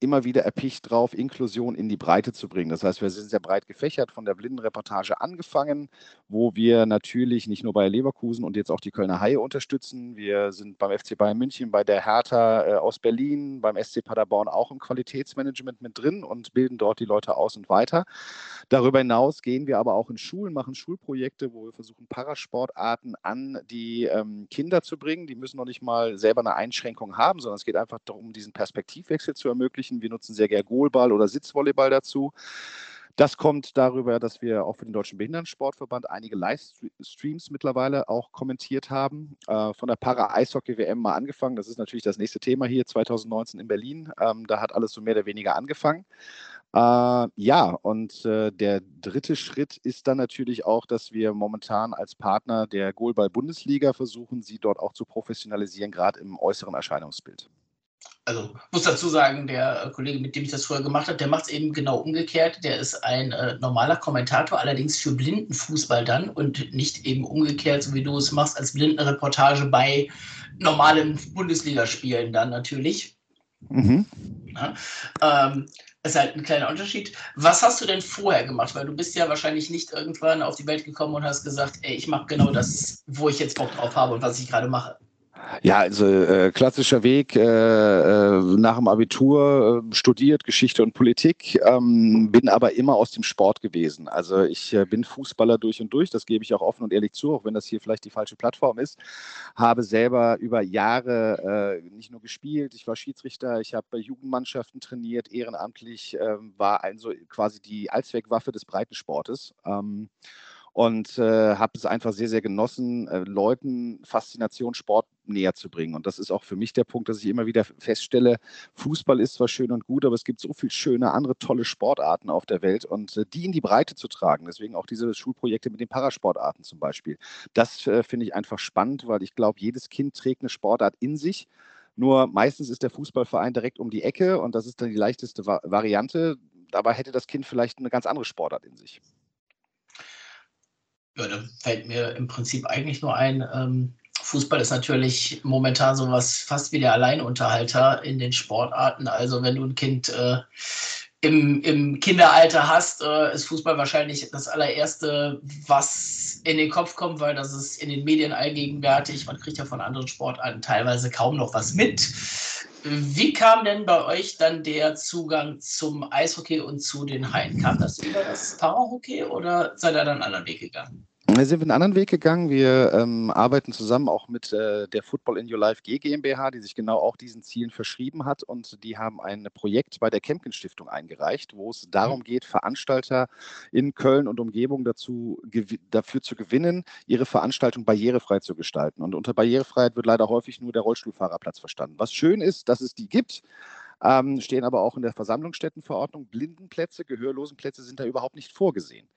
C: immer wieder erpicht drauf, Inklusion in die Breite zu bringen. Das heißt, wir sind sehr breit gefächert von der Blindenreportage angefangen, wo wir natürlich nicht nur bei Leverkusen und jetzt auch die Kölner Haie unterstützen. Wir sind beim FC Bayern München, bei der Hertha äh, aus Berlin, beim SC Paderborn auch im Qualitätsmanagement mit drin und bilden dort die Leute aus und weiter. Darüber hinaus gehen wir aber auch in Schulen, machen Schulprojekte, wo wir versuchen, Parasportarten an die ähm, Kinder zu bringen. Die müssen noch nicht mal selber eine Einschränkung haben, sondern es geht einfach darum, diesen Perspektivwechsel zu ermöglichen. Wir nutzen sehr gerne Goalball oder Sitzvolleyball dazu. Das kommt darüber, dass wir auch für den Deutschen Behindertensportverband einige Livestreams mittlerweile auch kommentiert haben. Äh, von der Para-Eishockey-WM mal angefangen. Das ist natürlich das nächste Thema hier 2019 in Berlin. Ähm, da hat alles so mehr oder weniger angefangen. Äh, ja, und äh, der dritte Schritt ist dann natürlich auch, dass wir momentan als Partner der Goalball-Bundesliga versuchen, sie dort auch zu professionalisieren, gerade im äußeren Erscheinungsbild.
A: Also muss dazu sagen, der Kollege, mit dem ich das früher gemacht habe, der macht es eben genau umgekehrt. Der ist ein äh, normaler Kommentator, allerdings für Blindenfußball dann und nicht eben umgekehrt, so wie du es machst, als Blindenreportage bei normalen Bundesligaspielen dann natürlich. Mhm. Ja, ähm, ist halt ein kleiner Unterschied. Was hast du denn vorher gemacht? Weil du bist ja wahrscheinlich nicht irgendwann auf die Welt gekommen und hast gesagt, ey, ich mache genau das, wo ich jetzt Bock drauf habe und was ich gerade mache.
C: Ja, also äh, klassischer Weg äh, äh, nach dem Abitur äh, studiert Geschichte und Politik, ähm, bin aber immer aus dem Sport gewesen. Also ich äh, bin Fußballer durch und durch, das gebe ich auch offen und ehrlich zu, auch wenn das hier vielleicht die falsche Plattform ist. Habe selber über Jahre äh, nicht nur gespielt, ich war Schiedsrichter, ich habe bei Jugendmannschaften trainiert, ehrenamtlich, ähm, war also quasi die Allzweckwaffe des Breitensportes. Ähm, und äh, habe es einfach sehr, sehr genossen, äh, Leuten Faszination Sport näher zu bringen. Und das ist auch für mich der Punkt, dass ich immer wieder feststelle, Fußball ist zwar schön und gut, aber es gibt so viele schöne andere tolle Sportarten auf der Welt und äh, die in die Breite zu tragen. Deswegen auch diese Schulprojekte mit den Parasportarten zum Beispiel. Das äh, finde ich einfach spannend, weil ich glaube, jedes Kind trägt eine Sportart in sich. Nur meistens ist der Fußballverein direkt um die Ecke und das ist dann die leichteste Va Variante. Dabei hätte das Kind vielleicht eine ganz andere Sportart in sich.
A: Ja, da fällt mir im Prinzip eigentlich nur ein, ähm, Fußball ist natürlich momentan sowas fast wie der Alleinunterhalter in den Sportarten. Also wenn du ein Kind äh, im, im Kinderalter hast, äh, ist Fußball wahrscheinlich das allererste, was in den Kopf kommt, weil das ist in den Medien allgegenwärtig. Man kriegt ja von anderen Sportarten teilweise kaum noch was mit. Wie kam denn bei euch dann der Zugang zum Eishockey und zu den Haien? Kam das über das Parahockey oder seid ihr dann einen anderen Weg gegangen?
C: Wir sind einen anderen Weg gegangen. Wir ähm, arbeiten zusammen auch mit äh, der Football in Your Life G GmbH, die sich genau auch diesen Zielen verschrieben hat. Und die haben ein Projekt bei der Kempken Stiftung eingereicht, wo es darum mhm. geht, Veranstalter in Köln und Umgebung dazu, dafür zu gewinnen, ihre Veranstaltung barrierefrei zu gestalten. Und unter Barrierefreiheit wird leider häufig nur der Rollstuhlfahrerplatz verstanden. Was schön ist, dass es die gibt. Ähm, stehen aber auch in der Versammlungsstättenverordnung. Blindenplätze, Gehörlosenplätze sind da überhaupt nicht vorgesehen.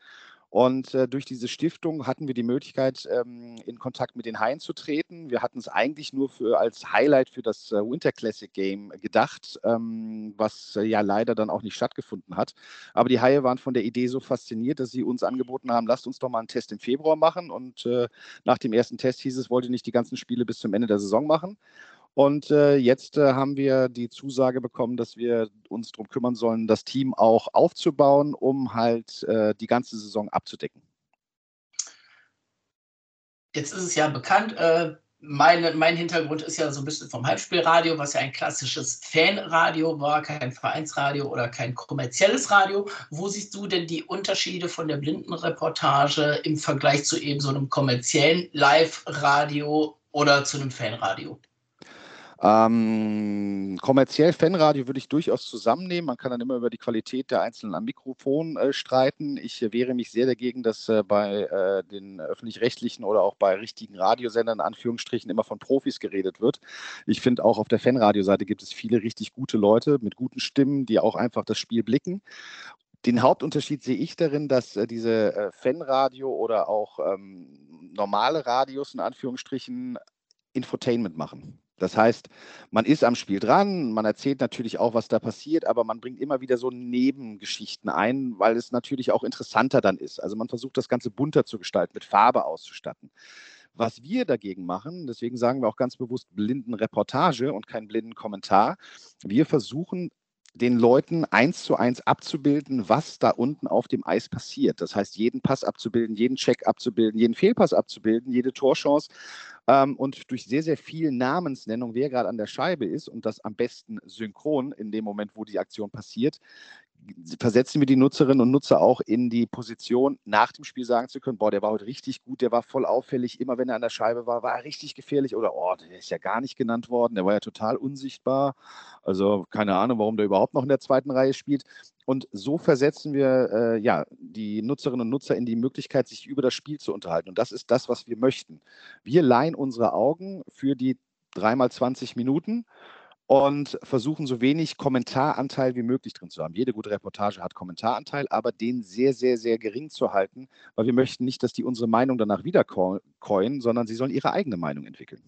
C: Und äh, durch diese Stiftung hatten wir die Möglichkeit, ähm, in Kontakt mit den Haien zu treten. Wir hatten es eigentlich nur für, als Highlight für das äh, Winter Classic Game gedacht, ähm, was äh, ja leider dann auch nicht stattgefunden hat. Aber die Haie waren von der Idee so fasziniert, dass sie uns angeboten haben, lasst uns doch mal einen Test im Februar machen. Und äh, nach dem ersten Test hieß es, wollt ihr nicht die ganzen Spiele bis zum Ende der Saison machen. Und äh, jetzt äh, haben wir die Zusage bekommen, dass wir uns darum kümmern sollen, das Team auch aufzubauen, um halt äh, die ganze Saison abzudecken.
A: Jetzt ist es ja bekannt, äh, meine, mein Hintergrund ist ja so ein bisschen vom Halbspielradio, was ja ein klassisches Fanradio war, kein Vereinsradio oder kein kommerzielles Radio. Wo siehst du denn die Unterschiede von der Blindenreportage im Vergleich zu eben so einem kommerziellen Live-Radio oder zu einem Fanradio?
C: Ähm, kommerziell Fanradio würde ich durchaus zusammennehmen. Man kann dann immer über die Qualität der einzelnen am Mikrofon äh, streiten. Ich äh, wehre mich sehr dagegen, dass äh, bei äh, den öffentlich-rechtlichen oder auch bei richtigen Radiosendern in Anführungsstrichen immer von Profis geredet wird. Ich finde auch auf der Fanradioseite gibt es viele richtig gute Leute mit guten Stimmen, die auch einfach das Spiel blicken. Den Hauptunterschied sehe ich darin, dass äh, diese äh, Fanradio oder auch ähm, normale Radios in Anführungsstrichen Infotainment machen. Das heißt, man ist am Spiel dran, man erzählt natürlich auch, was da passiert, aber man bringt immer wieder so Nebengeschichten ein, weil es natürlich auch interessanter dann ist. Also man versucht das Ganze bunter zu gestalten, mit Farbe auszustatten. Was wir dagegen machen, deswegen sagen wir auch ganz bewusst blinden Reportage und keinen blinden Kommentar, wir versuchen den Leuten eins zu eins abzubilden, was da unten auf dem Eis passiert. Das heißt, jeden Pass abzubilden, jeden Check abzubilden, jeden Fehlpass abzubilden, jede Torchance ähm, und durch sehr, sehr viel Namensnennung, wer gerade an der Scheibe ist und das am besten synchron in dem Moment, wo die Aktion passiert, versetzen wir die Nutzerinnen und Nutzer auch in die Position, nach dem Spiel sagen zu können, boah, der war heute richtig gut, der war voll auffällig, immer wenn er an der Scheibe war, war er richtig gefährlich oder, oh, der ist ja gar nicht genannt worden, der war ja total unsichtbar. Also keine Ahnung, warum der überhaupt noch in der zweiten Reihe spielt. Und so versetzen wir äh, ja, die Nutzerinnen und Nutzer in die Möglichkeit, sich über das Spiel zu unterhalten. Und das ist das, was wir möchten. Wir leihen unsere Augen für die dreimal 20 Minuten und versuchen so wenig Kommentaranteil wie möglich drin zu haben. Jede gute Reportage hat Kommentaranteil, aber den sehr, sehr, sehr gering zu halten, weil wir möchten nicht, dass die unsere Meinung danach wiedercoin, sondern sie sollen ihre eigene Meinung entwickeln.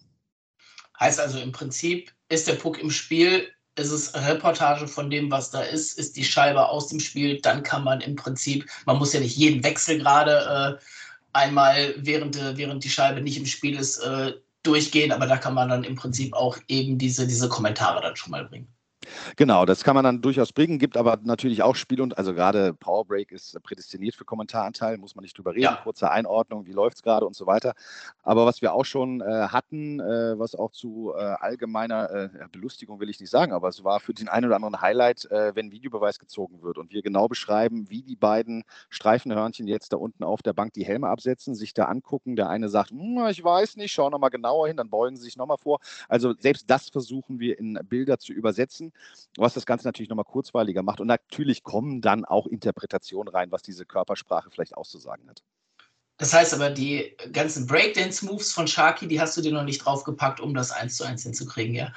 A: Heißt also im Prinzip, ist der Puck im Spiel, ist es Reportage von dem, was da ist, ist die Scheibe aus dem Spiel, dann kann man im Prinzip, man muss ja nicht jeden Wechsel gerade äh, einmal, während, während die Scheibe nicht im Spiel ist, äh, durchgehen, aber da kann man dann im Prinzip auch eben diese, diese Kommentare dann schon mal bringen.
C: Genau, das kann man dann durchaus bringen, gibt aber natürlich auch Spiel und also gerade Power Break ist prädestiniert für Kommentaranteil, muss man nicht drüber reden, ja. kurze Einordnung, wie läuft es gerade und so weiter. Aber was wir auch schon äh, hatten, äh, was auch zu äh, allgemeiner äh, Belustigung will ich nicht sagen, aber es war für den einen oder anderen Highlight, äh, wenn Videobeweis gezogen wird und wir genau beschreiben, wie die beiden Streifenhörnchen jetzt da unten auf der Bank die Helme absetzen, sich da angucken. Der eine sagt, hm, ich weiß nicht, schau nochmal genauer hin, dann beugen sie sich nochmal vor. Also selbst das versuchen wir in Bilder zu übersetzen was das Ganze natürlich nochmal kurzweiliger macht. Und natürlich kommen dann auch Interpretationen rein, was diese Körpersprache vielleicht auszusagen hat.
A: Das heißt aber, die ganzen Breakdance-Moves von Sharky, die hast du dir noch nicht draufgepackt, um das eins zu eins hinzukriegen, ja?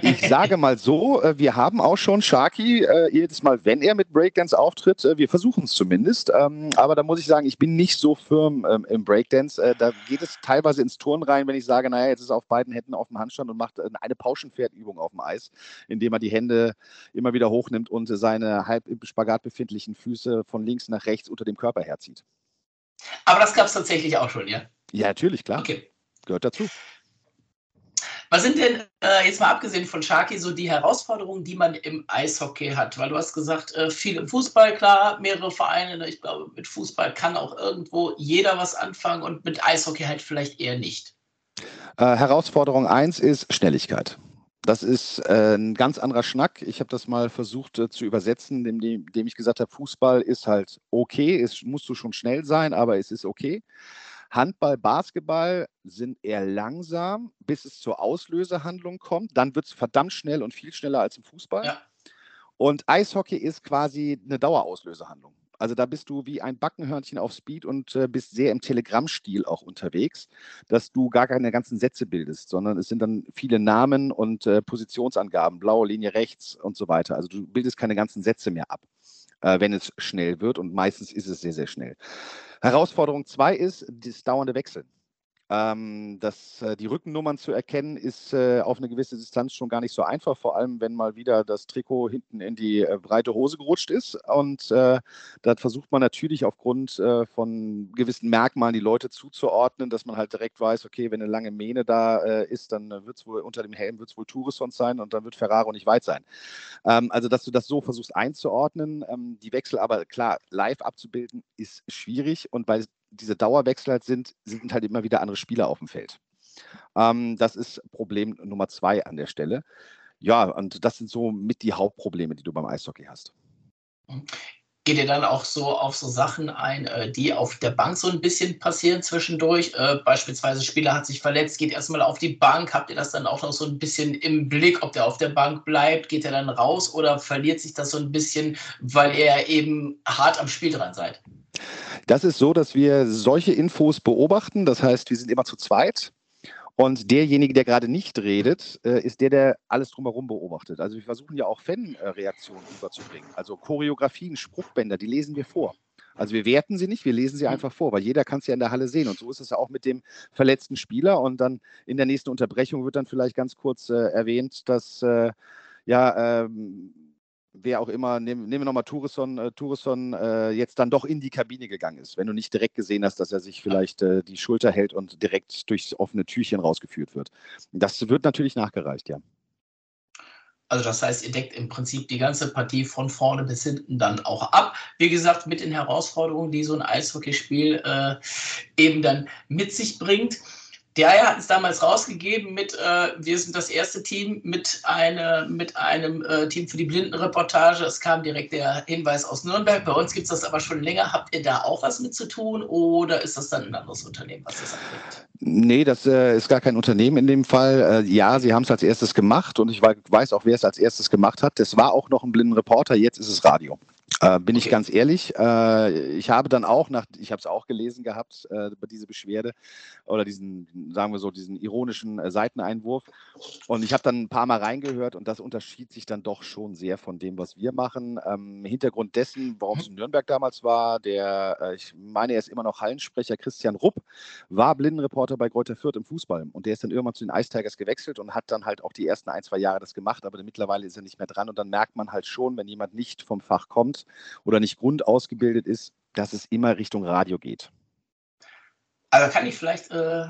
C: ich sage mal so, äh, wir haben auch schon Sharky äh, jedes Mal, wenn er mit Breakdance auftritt, äh, wir versuchen es zumindest. Ähm, aber da muss ich sagen, ich bin nicht so firm ähm, im Breakdance. Da geht es teilweise ins Turn rein, wenn ich sage, naja, jetzt ist er auf beiden Händen auf dem Handstand und macht eine Pauschenpferdübung auf dem Eis, indem er die Hände immer wieder hochnimmt und seine halb im Spagat befindlichen Füße von links nach rechts unter dem Körper herzieht.
A: Aber das gab es tatsächlich auch schon, ja?
C: Ja, natürlich, klar. Okay. Gehört dazu.
A: Was sind denn, äh, jetzt mal abgesehen von Sharky, so die Herausforderungen, die man im Eishockey hat? Weil du hast gesagt, äh, viel im Fußball, klar, mehrere Vereine. Ne? Ich glaube, mit Fußball kann auch irgendwo jeder was anfangen und mit Eishockey halt vielleicht eher nicht.
C: Äh, Herausforderung 1 ist Schnelligkeit. Das ist äh, ein ganz anderer Schnack. Ich habe das mal versucht äh, zu übersetzen, indem, indem ich gesagt habe, Fußball ist halt okay, es musst du schon schnell sein, aber es ist okay. Handball, Basketball sind eher langsam, bis es zur Auslösehandlung kommt. Dann wird es verdammt schnell und viel schneller als im Fußball. Ja. Und Eishockey ist quasi eine Dauerauslösehandlung. Also da bist du wie ein Backenhörnchen auf Speed und äh, bist sehr im Telegrammstil auch unterwegs, dass du gar keine ganzen Sätze bildest, sondern es sind dann viele Namen und äh, Positionsangaben, blaue Linie rechts und so weiter. Also du bildest keine ganzen Sätze mehr ab, äh, wenn es schnell wird und meistens ist es sehr, sehr schnell. Herausforderung zwei ist das dauernde Wechseln. Ähm, das, äh, die Rückennummern zu erkennen, ist äh, auf eine gewisse Distanz schon gar nicht so einfach, vor allem wenn mal wieder das Trikot hinten in die äh, breite Hose gerutscht ist. Und äh, da versucht man natürlich aufgrund äh, von gewissen Merkmalen die Leute zuzuordnen, dass man halt direkt weiß, okay, wenn eine lange Mähne da äh, ist, dann wird es wohl unter dem Helm wird wohl Tourisson sein und dann wird Ferraro nicht weit sein. Ähm, also, dass du das so versuchst einzuordnen, ähm, die Wechsel aber klar live abzubilden, ist schwierig und bei diese Dauerwechsel halt sind, sind halt immer wieder andere Spieler auf dem Feld. Ähm, das ist Problem Nummer zwei an der Stelle. Ja, und das sind so mit die Hauptprobleme, die du beim Eishockey hast.
A: Geht ihr dann auch so auf so Sachen ein, äh, die auf der Bank so ein bisschen passieren zwischendurch? Äh, beispielsweise Spieler hat sich verletzt, geht erstmal auf die Bank. Habt ihr das dann auch noch so ein bisschen im Blick, ob der auf der Bank bleibt? Geht er dann raus oder verliert sich das so ein bisschen, weil ihr eben hart am Spiel dran seid?
C: Das ist so, dass wir solche Infos beobachten. Das heißt, wir sind immer zu zweit. Und derjenige, der gerade nicht redet, äh, ist der, der alles drumherum beobachtet. Also wir versuchen ja auch Fanreaktionen überzubringen. Also Choreografien, Spruchbänder, die lesen wir vor. Also wir werten sie nicht, wir lesen sie mhm. einfach vor, weil jeder kann es ja in der Halle sehen. Und so ist es ja auch mit dem verletzten Spieler. Und dann in der nächsten Unterbrechung wird dann vielleicht ganz kurz äh, erwähnt, dass äh, ja ähm, wer auch immer, nehmen, nehmen wir nochmal Tourisson, äh, Tourisson äh, jetzt dann doch in die Kabine gegangen ist, wenn du nicht direkt gesehen hast, dass er sich vielleicht äh, die Schulter hält und direkt durchs offene Türchen rausgeführt wird. Das wird natürlich nachgereicht, ja.
A: Also das heißt, ihr deckt im Prinzip die ganze Partie von vorne bis hinten dann auch ab. Wie gesagt, mit den Herausforderungen, die so ein Eishockeyspiel äh, eben dann mit sich bringt. Der Eier hat es damals rausgegeben mit, äh, wir sind das erste Team mit, eine, mit einem äh, Team für die Blindenreportage. Es kam direkt der Hinweis aus Nürnberg. Bei uns gibt es das aber schon länger. Habt ihr da auch was mit zu tun oder ist das dann ein anderes Unternehmen, was das anbringt?
C: Nee, das äh, ist gar kein Unternehmen in dem Fall. Äh, ja, sie haben es als erstes gemacht und ich weiß auch, wer es als erstes gemacht hat. Das war auch noch ein Blindenreporter, jetzt ist es Radio. Äh, bin okay. ich ganz ehrlich. Äh, ich habe dann auch, nach, ich habe es auch gelesen gehabt, äh, diese Beschwerde oder diesen, sagen wir so, diesen ironischen äh, Seiteneinwurf. Und ich habe dann ein paar Mal reingehört und das unterschied sich dann doch schon sehr von dem, was wir machen. Ähm, Hintergrund dessen, warum es in Nürnberg damals war, der, äh, ich meine, er ist immer noch Hallensprecher, Christian Rupp, war Blindenreporter bei Greuther Fürth im Fußball. Und der ist dann irgendwann zu den Ice Tigers gewechselt und hat dann halt auch die ersten ein, zwei Jahre das gemacht, aber mittlerweile ist er nicht mehr dran. Und dann merkt man halt schon, wenn jemand nicht vom Fach kommt, oder nicht grundausgebildet ist, dass es immer Richtung Radio geht.
A: Also kann ich vielleicht äh,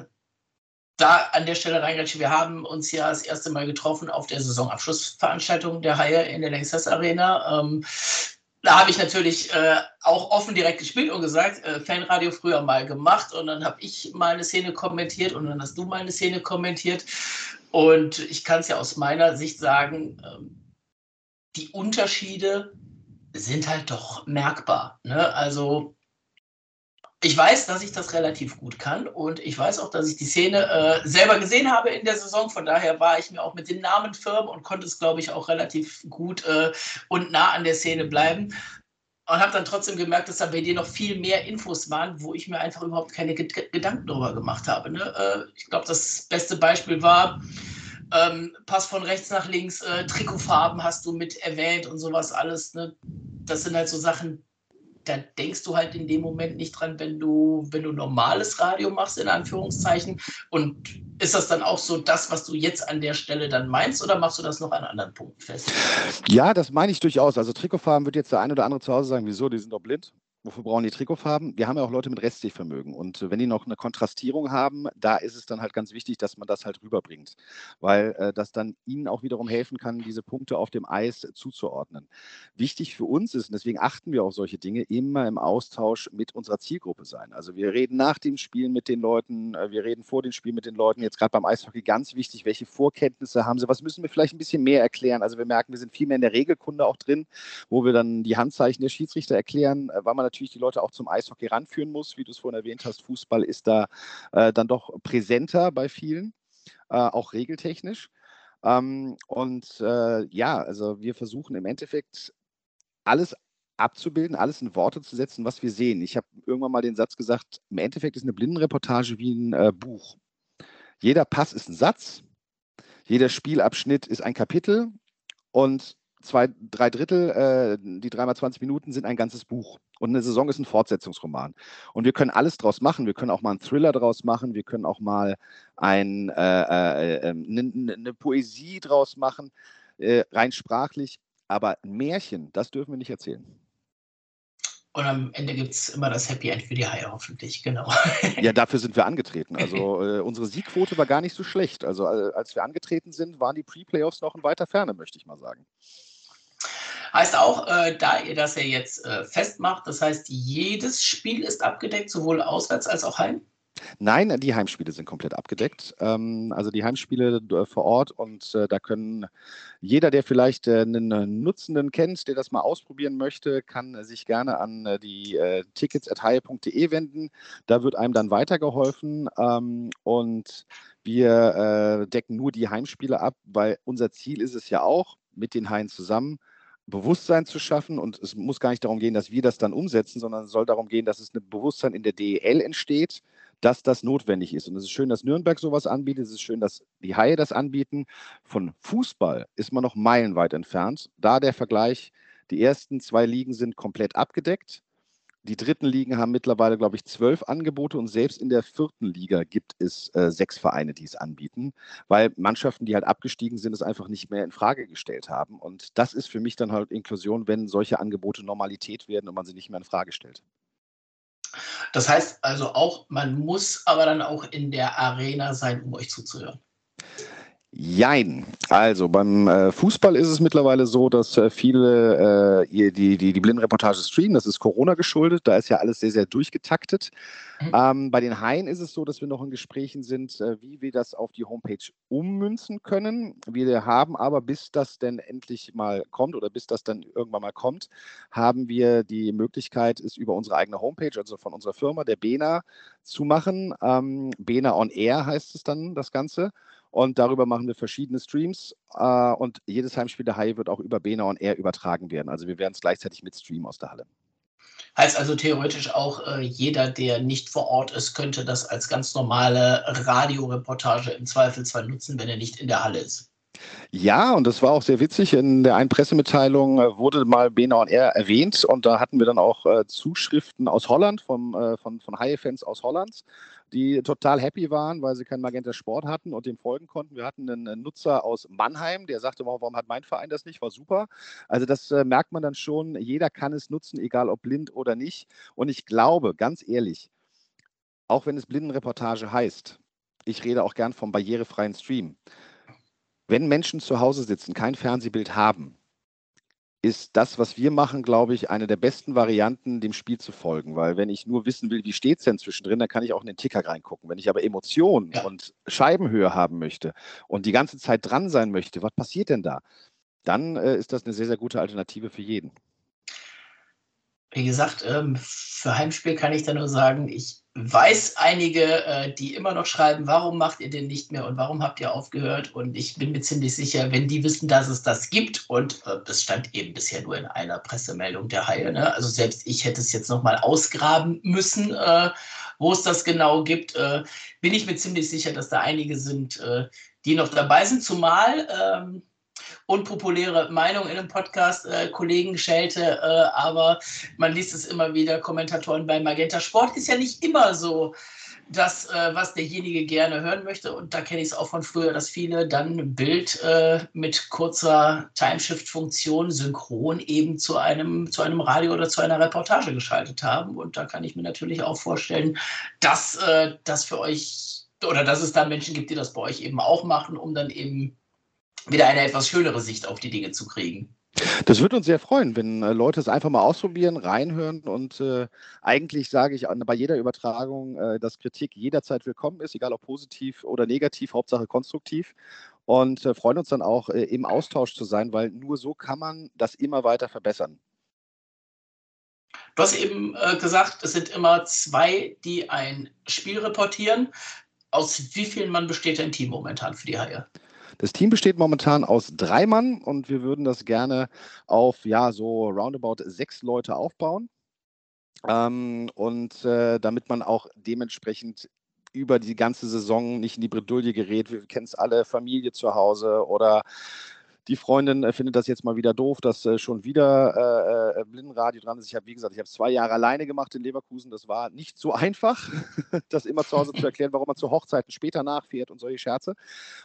A: da an der Stelle reingreifen. Wir haben uns ja das erste Mal getroffen auf der Saisonabschlussveranstaltung der Haie in der Lanxess Arena. Ähm, da habe ich natürlich äh, auch offen direkt gespielt und gesagt, äh, Fanradio früher mal gemacht und dann habe ich mal eine Szene kommentiert und dann hast du mal eine Szene kommentiert. Und ich kann es ja aus meiner Sicht sagen, ähm, die Unterschiede sind halt doch merkbar. Ne? Also ich weiß, dass ich das relativ gut kann und ich weiß auch, dass ich die Szene äh, selber gesehen habe in der Saison. Von daher war ich mir auch mit den Namen firm und konnte es, glaube ich, auch relativ gut äh, und nah an der Szene bleiben. Und habe dann trotzdem gemerkt, dass da bei dir noch viel mehr Infos waren, wo ich mir einfach überhaupt keine Gedanken darüber gemacht habe. Ne? Äh, ich glaube, das beste Beispiel war, ähm, Pass von rechts nach links, äh, Trikotfarben hast du mit erwähnt und sowas alles. Ne? Das sind halt so Sachen, da denkst du halt in dem Moment nicht dran, wenn du, wenn du normales Radio machst, in Anführungszeichen. Und ist das dann auch so das, was du jetzt an der Stelle dann meinst, oder machst du das noch an anderen Punkten fest?
C: Ja, das meine ich durchaus. Also Trikotfarben wird jetzt der eine oder andere zu Hause sagen, wieso, die sind doch blind. Wofür brauchen die Trikotfarben? Wir haben ja auch Leute mit Restsehvermögen. Und wenn die noch eine Kontrastierung haben, da ist es dann halt ganz wichtig, dass man das halt rüberbringt. Weil äh, das dann ihnen auch wiederum helfen kann, diese Punkte auf dem Eis zuzuordnen. Wichtig für uns ist, und deswegen achten wir auf solche Dinge, immer im Austausch mit unserer Zielgruppe sein. Also wir reden nach dem Spiel mit den Leuten, äh, wir reden vor dem Spiel mit den Leuten. Jetzt gerade beim Eishockey ganz wichtig, welche Vorkenntnisse haben sie, was müssen wir vielleicht ein bisschen mehr erklären. Also wir merken, wir sind viel mehr in der Regelkunde auch drin, wo wir dann die Handzeichen der Schiedsrichter erklären, äh, weil man natürlich die Leute auch zum Eishockey ranführen muss. Wie du es vorhin erwähnt hast, Fußball ist da äh, dann doch präsenter bei vielen, äh, auch regeltechnisch. Ähm, und äh, ja, also wir versuchen im Endeffekt alles abzubilden, alles in Worte zu setzen, was wir sehen. Ich habe irgendwann mal den Satz gesagt, im Endeffekt ist eine Blindenreportage wie ein äh, Buch. Jeder Pass ist ein Satz, jeder Spielabschnitt ist ein Kapitel und zwei, drei Drittel, äh, die dreimal 20 Minuten sind ein ganzes Buch. Und eine Saison ist ein Fortsetzungsroman. Und wir können alles draus machen. Wir können auch mal einen Thriller draus machen. Wir können auch mal ein, äh, äh, eine, ähm, eine Poesie draus machen, äh, rein sprachlich. Aber ein Märchen, das dürfen wir nicht erzählen.
A: Und am Ende gibt es immer das Happy End für die Haie, hoffentlich, genau. *laughs*
C: ja, dafür sind wir angetreten. Also äh, unsere Siegquote war gar nicht so schlecht. Also äh, als wir angetreten sind, waren die Pre-Playoffs noch in weiter Ferne, möchte ich mal sagen.
A: Heißt auch, äh, da ihr das ja jetzt äh, festmacht, das heißt, jedes Spiel ist abgedeckt, sowohl auswärts als auch heim?
C: Nein, die Heimspiele sind komplett abgedeckt. Ähm, also die Heimspiele äh, vor Ort und äh, da können jeder, der vielleicht äh, einen Nutzenden kennt, der das mal ausprobieren möchte, kann sich gerne an die äh, tickets.haie.de wenden. Da wird einem dann weitergeholfen ähm, und wir decken nur die Heimspiele ab, weil unser Ziel ist es ja auch, mit den Haien zusammen Bewusstsein zu schaffen. Und es muss gar nicht darum gehen, dass wir das dann umsetzen, sondern es soll darum gehen, dass es ein Bewusstsein in der DEL entsteht, dass das notwendig ist. Und es ist schön, dass Nürnberg sowas anbietet. Es ist schön, dass die Haie das anbieten. Von Fußball ist man noch meilenweit entfernt. Da der Vergleich, die ersten zwei Ligen sind komplett abgedeckt. Die dritten Ligen haben mittlerweile, glaube ich, zwölf Angebote und selbst in der vierten Liga gibt es äh, sechs Vereine, die es anbieten, weil Mannschaften, die halt abgestiegen sind, es einfach nicht mehr in Frage gestellt haben. Und das ist für mich dann halt Inklusion, wenn solche Angebote Normalität werden und man sie nicht mehr in Frage stellt.
A: Das heißt also auch, man muss aber dann auch in der Arena sein, um euch zuzuhören.
C: Jein. Also beim äh, Fußball ist es mittlerweile so, dass äh, viele äh, die, die, die Blindenreportage streamen. Das ist Corona geschuldet. Da ist ja alles sehr, sehr durchgetaktet. Mhm. Ähm, bei den Haien ist es so, dass wir noch in Gesprächen sind, äh, wie wir das auf die Homepage ummünzen können. Wir haben aber, bis das denn endlich mal kommt oder bis das dann irgendwann mal kommt, haben wir die Möglichkeit, es über unsere eigene Homepage, also von unserer Firma, der Bena, zu machen. Ähm, Bena on Air heißt es dann, das Ganze. Und darüber machen wir verschiedene Streams. Äh, und jedes Heimspiel der Haie wird auch über Bena und Air übertragen werden. Also wir werden es gleichzeitig mit streamen aus der Halle.
A: Heißt also theoretisch auch, äh, jeder, der nicht vor Ort ist, könnte das als ganz normale Radioreportage im Zweifelsfall nutzen, wenn er nicht in der Halle ist.
C: Ja, und das war auch sehr witzig. In der einen Pressemitteilung äh, wurde mal Bena und R erwähnt und da hatten wir dann auch äh, Zuschriften aus Holland, vom, äh, von, von Haie-Fans aus Holland die total happy waren, weil sie keinen Magenta Sport hatten und dem folgen konnten. Wir hatten einen Nutzer aus Mannheim, der sagte, warum hat mein Verein das nicht? War super. Also das äh, merkt man dann schon. Jeder kann es nutzen, egal ob blind oder nicht. Und ich glaube, ganz ehrlich, auch wenn es Blindenreportage heißt, ich rede auch gern vom barrierefreien Stream. Wenn Menschen zu Hause sitzen, kein Fernsehbild haben, ist das, was wir machen, glaube ich, eine der besten Varianten, dem Spiel zu folgen. Weil wenn ich nur wissen will, wie steht es denn zwischendrin, dann kann ich auch in den Ticker reingucken. Wenn ich aber Emotionen ja. und Scheibenhöhe haben möchte und die ganze Zeit dran sein möchte, was passiert denn da? Dann äh, ist das eine sehr, sehr gute Alternative für jeden.
A: Wie gesagt, ähm, für Heimspiel kann ich da nur sagen, ich weiß einige, äh, die immer noch schreiben, warum macht ihr den nicht mehr und warum habt ihr aufgehört? Und ich bin mir ziemlich sicher, wenn die wissen, dass es das gibt und äh, es stand eben bisher nur in einer Pressemeldung der Haie, ne? also selbst ich hätte es jetzt nochmal ausgraben müssen, äh, wo es das genau gibt, bin ich mir ziemlich sicher, dass da einige sind, die noch dabei sind, zumal ähm, unpopuläre Meinung in einem Podcast, äh, Kollegen schelte, äh, aber man liest es immer wieder, Kommentatoren bei Magenta Sport ist ja nicht immer so das, äh, was derjenige gerne hören möchte. Und da kenne ich es auch von früher, dass viele dann Bild äh, mit kurzer Timeshift-Funktion synchron eben zu einem, zu einem Radio oder zu einer Reportage geschaltet haben. Und da kann ich mir natürlich auch vorstellen, dass äh, das für euch oder dass es da Menschen gibt, die das bei euch eben auch machen, um dann eben wieder eine etwas schönere Sicht auf die Dinge zu kriegen.
C: Das würde uns sehr freuen, wenn äh, Leute es einfach mal ausprobieren, reinhören und äh, eigentlich sage ich bei jeder Übertragung, äh, dass Kritik jederzeit willkommen ist, egal ob positiv oder negativ, Hauptsache konstruktiv und äh, freuen uns dann auch äh, im Austausch zu sein, weil nur so kann man das immer weiter verbessern.
A: Du hast eben äh, gesagt, es sind immer zwei, die ein Spiel reportieren. Aus wie vielen Mann besteht dein Team momentan für die Haie?
C: Das Team besteht momentan aus drei Mann und wir würden das gerne auf ja so roundabout sechs Leute aufbauen. Ähm, und äh, damit man auch dementsprechend über die ganze Saison nicht in die Bredouille gerät. Wir kennen es alle, Familie zu Hause oder die Freundin äh, findet das jetzt mal wieder doof, dass äh, schon wieder äh, Blindenradio dran ist. Ich habe, wie gesagt, ich habe zwei Jahre alleine gemacht in Leverkusen. Das war nicht so *laughs* einfach, *laughs* das immer zu Hause zu erklären, warum man zu Hochzeiten später nachfährt und solche Scherze.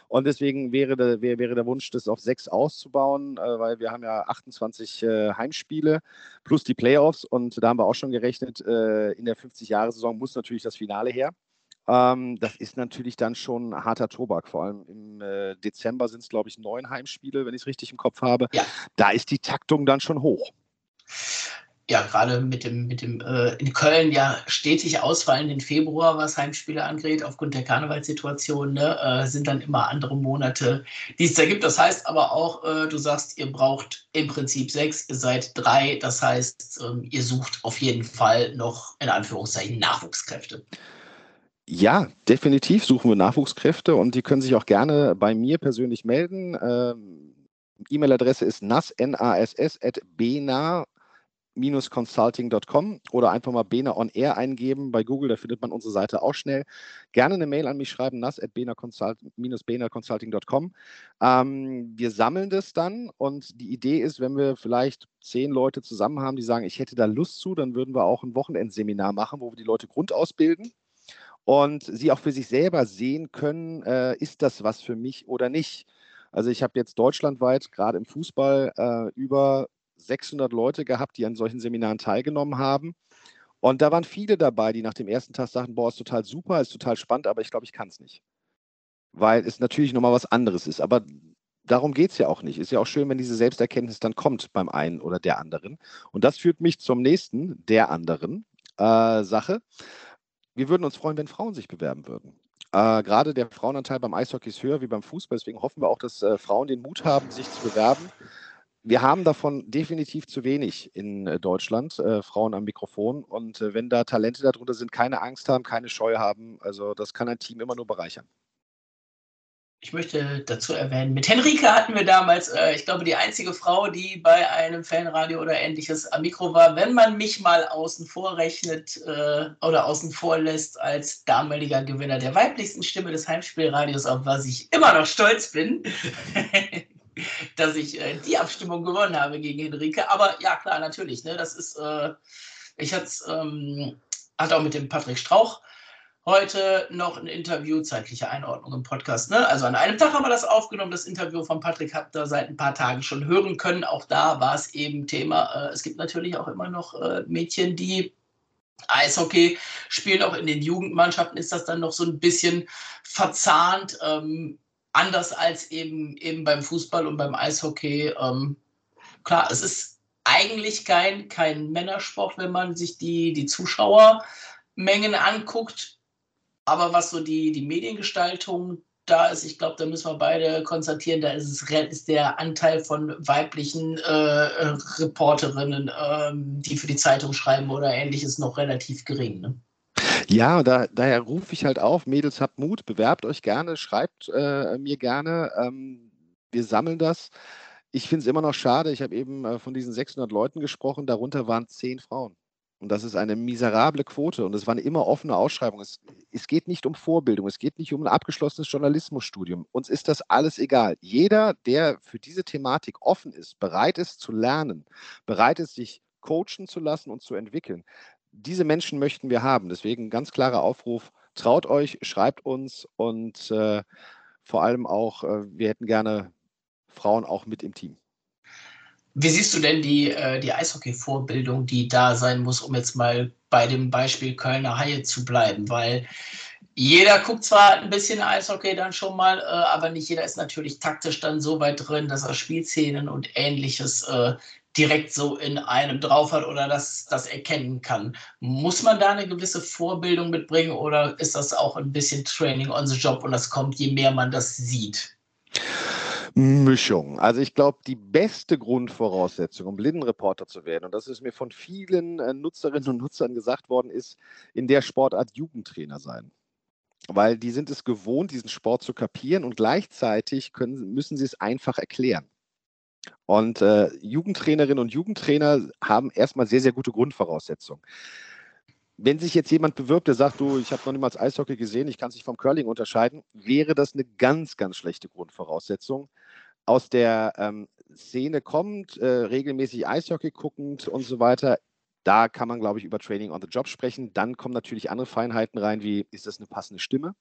C: Und deswegen wäre der, wäre, der Wunsch, das auf sechs auszubauen, weil wir haben ja 28 äh, Heimspiele plus die Playoffs und da haben wir auch schon gerechnet, in der 50-Jahre-Saison muss natürlich das Finale her. Ähm, das ist natürlich dann schon harter Tobak. Vor allem im äh, Dezember sind es, glaube ich, neun Heimspiele, wenn ich es richtig im Kopf habe. Ja. Da ist die Taktung dann schon hoch.
A: ja gerade mit dem, mit dem äh, in Köln ja stetig ausfallenden Februar, was Heimspiele angeht, aufgrund der Karnevalssituation, ne, äh, sind dann immer andere Monate, die es da gibt. Das heißt aber auch, äh, du sagst, ihr braucht im Prinzip sechs, ihr seid drei. Das heißt, ähm, ihr sucht auf jeden Fall noch in Anführungszeichen Nachwuchskräfte.
C: Ja, definitiv suchen wir Nachwuchskräfte und die können sich auch gerne bei mir persönlich melden. Ähm, E-Mail-Adresse ist nas, N-A-S-S, at bena consulting.com oder einfach mal Bena on Air eingeben bei Google, da findet man unsere Seite auch schnell. Gerne eine Mail an mich schreiben, nas.bena-consulting.com. Ähm, wir sammeln das dann und die Idee ist, wenn wir vielleicht zehn Leute zusammen haben, die sagen, ich hätte da Lust zu, dann würden wir auch ein Wochenendseminar machen, wo wir die Leute grundausbilden und sie auch für sich selber sehen können, äh, ist das was für mich oder nicht. Also ich habe jetzt deutschlandweit gerade im Fußball äh, über 600 Leute gehabt, die an solchen Seminaren teilgenommen haben. Und da waren viele dabei, die nach dem ersten Tag sagten, boah, ist total super, ist total spannend, aber ich glaube, ich kann es nicht. Weil es natürlich nochmal was anderes ist. Aber darum geht es ja auch nicht. Ist ja auch schön, wenn diese Selbsterkenntnis dann kommt beim einen oder der anderen. Und das führt mich zum nächsten, der anderen äh, Sache. Wir würden uns freuen, wenn Frauen sich bewerben würden. Äh, gerade der Frauenanteil beim Eishockey ist höher wie beim Fußball. Deswegen hoffen wir auch, dass äh, Frauen den Mut haben, sich zu bewerben wir haben davon definitiv zu wenig in äh, Deutschland, äh, Frauen am Mikrofon. Und äh, wenn da Talente darunter sind, keine Angst haben, keine Scheu haben, also das kann ein Team immer nur bereichern.
A: Ich möchte dazu erwähnen, mit Henrike hatten wir damals, äh, ich glaube, die einzige Frau, die bei einem Fanradio oder ähnliches am Mikro war. Wenn man mich mal außen vor rechnet äh, oder außen vor lässt als damaliger Gewinner der weiblichsten Stimme des Heimspielradios, auf was ich immer noch stolz bin, *laughs* dass ich äh, die Abstimmung gewonnen habe gegen Henrike. Aber ja, klar, natürlich. Ne, das ist, äh, ich hatte ähm, hatte auch mit dem Patrick Strauch heute noch ein Interview, zeitliche Einordnung im Podcast. Ne? Also an einem Tag haben wir das aufgenommen. Das Interview von Patrick habt ihr seit ein paar Tagen schon hören können. Auch da war es eben Thema. Äh, es gibt natürlich auch immer noch äh, Mädchen, die Eishockey spielen. Auch in den Jugendmannschaften ist das dann noch so ein bisschen verzahnt. Ähm, anders als eben, eben beim Fußball und beim Eishockey. Ähm, klar, es ist eigentlich kein, kein Männersport, wenn man sich die, die Zuschauermengen anguckt. Aber was so die, die Mediengestaltung da ist, ich glaube, da müssen wir beide konstatieren, da ist, es, ist der Anteil von weiblichen äh, Reporterinnen, äh, die für die Zeitung schreiben oder ähnliches, noch relativ gering. Ne?
C: Ja, da, daher rufe ich halt auf, Mädels, habt Mut, bewerbt euch gerne, schreibt äh, mir gerne. Ähm, wir sammeln das. Ich finde es immer noch schade, ich habe eben äh, von diesen 600 Leuten gesprochen, darunter waren zehn Frauen. Und das ist eine miserable Quote und es waren immer offene Ausschreibungen. Es, es, geht nicht um Vorbildung, es geht nicht um ein abgeschlossenes Journalismusstudium. Uns ist das alles egal. Jeder, der für diese Thematik offen ist, bereit ist zu lernen, bereit ist, sich coachen zu lassen und zu entwickeln, diese Menschen möchten wir haben. Deswegen ganz klarer Aufruf, traut euch, schreibt uns und äh, vor allem auch, äh, wir hätten gerne Frauen auch mit im Team.
A: Wie siehst du denn die, äh, die Eishockey-Vorbildung, die da sein muss, um jetzt mal bei dem Beispiel Kölner Haie zu bleiben? Weil jeder guckt zwar ein bisschen Eishockey dann schon mal, äh, aber nicht jeder ist natürlich taktisch dann so weit drin, dass er Spielszenen und ähnliches äh, direkt so in einem drauf hat oder das, das erkennen kann. Muss man da eine gewisse Vorbildung mitbringen oder ist das auch ein bisschen Training on the Job und das kommt, je mehr man das sieht?
C: Mischung. Also ich glaube, die beste Grundvoraussetzung, um Blindenreporter zu werden, und das ist mir von vielen äh, Nutzerinnen und Nutzern gesagt worden, ist in der Sportart Jugendtrainer sein. Weil die sind es gewohnt, diesen Sport zu kapieren und gleichzeitig können, müssen sie es einfach erklären. Und äh, Jugendtrainerinnen und Jugendtrainer haben erstmal sehr, sehr gute Grundvoraussetzungen. Wenn sich jetzt jemand bewirbt, der sagt, du, ich habe noch niemals Eishockey gesehen, ich kann es nicht vom Curling unterscheiden, wäre das eine ganz, ganz schlechte Grundvoraussetzung. Aus der ähm, Szene kommt, äh, regelmäßig Eishockey guckend und so weiter, da kann man, glaube ich, über Training on the Job sprechen. Dann kommen natürlich andere Feinheiten rein, wie ist das eine passende Stimme?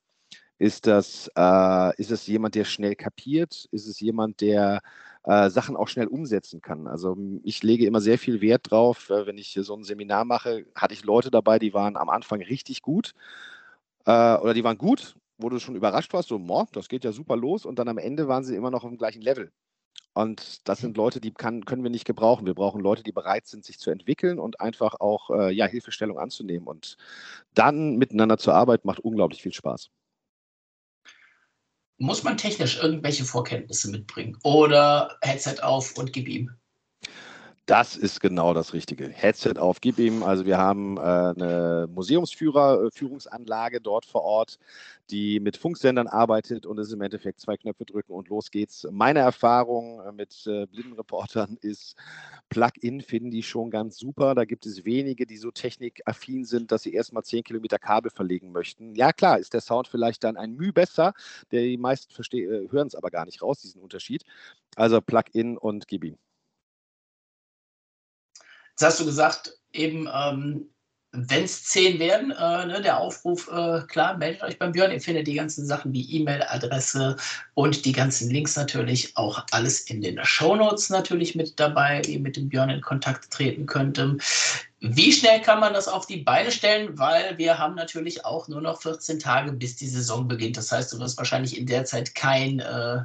C: Ist das, äh, ist das jemand, der schnell kapiert? Ist es jemand, der äh, Sachen auch schnell umsetzen kann. Also ich lege immer sehr viel Wert drauf, äh, wenn ich so ein Seminar mache, hatte ich Leute dabei, die waren am Anfang richtig gut äh, oder die waren gut, wo du schon überrascht warst, so, das geht ja super los und dann am Ende waren sie immer noch auf dem gleichen Level. Und das sind Leute, die kann, können wir nicht gebrauchen. Wir brauchen Leute, die bereit sind, sich zu entwickeln und einfach auch äh, ja, Hilfestellung anzunehmen. Und dann miteinander zu arbeiten, macht unglaublich viel Spaß.
A: Muss man technisch irgendwelche Vorkenntnisse mitbringen? Oder Headset auf und gib ihm?
C: Das ist genau das Richtige. Headset auf, gib ihm. Also wir haben äh, eine äh, dort vor Ort, die mit Funksendern arbeitet und es ist im Endeffekt zwei Knöpfe drücken und los geht's. Meine Erfahrung äh, mit äh, Blindenreportern *laughs* ist, Plug-in finden die schon ganz super. Da gibt es wenige, die so technikaffin sind, dass sie erstmal zehn Kilometer Kabel verlegen möchten. Ja klar, ist der Sound vielleicht dann ein Mühe besser. Die meisten äh, hören es aber gar nicht raus, diesen Unterschied. Also Plug-in und gib ihm.
A: Jetzt hast du gesagt, eben, ähm, wenn es zehn werden, äh, ne, der Aufruf, äh, klar, meldet euch beim Björn. Ihr findet die ganzen Sachen wie E-Mail-Adresse und die ganzen Links natürlich auch alles in den Shownotes natürlich mit dabei, wie ihr mit dem Björn in Kontakt treten könnt. Wie schnell kann man das auf die Beine stellen? Weil wir haben natürlich auch nur noch 14 Tage, bis die Saison beginnt. Das heißt, du wirst wahrscheinlich in der Zeit kein äh,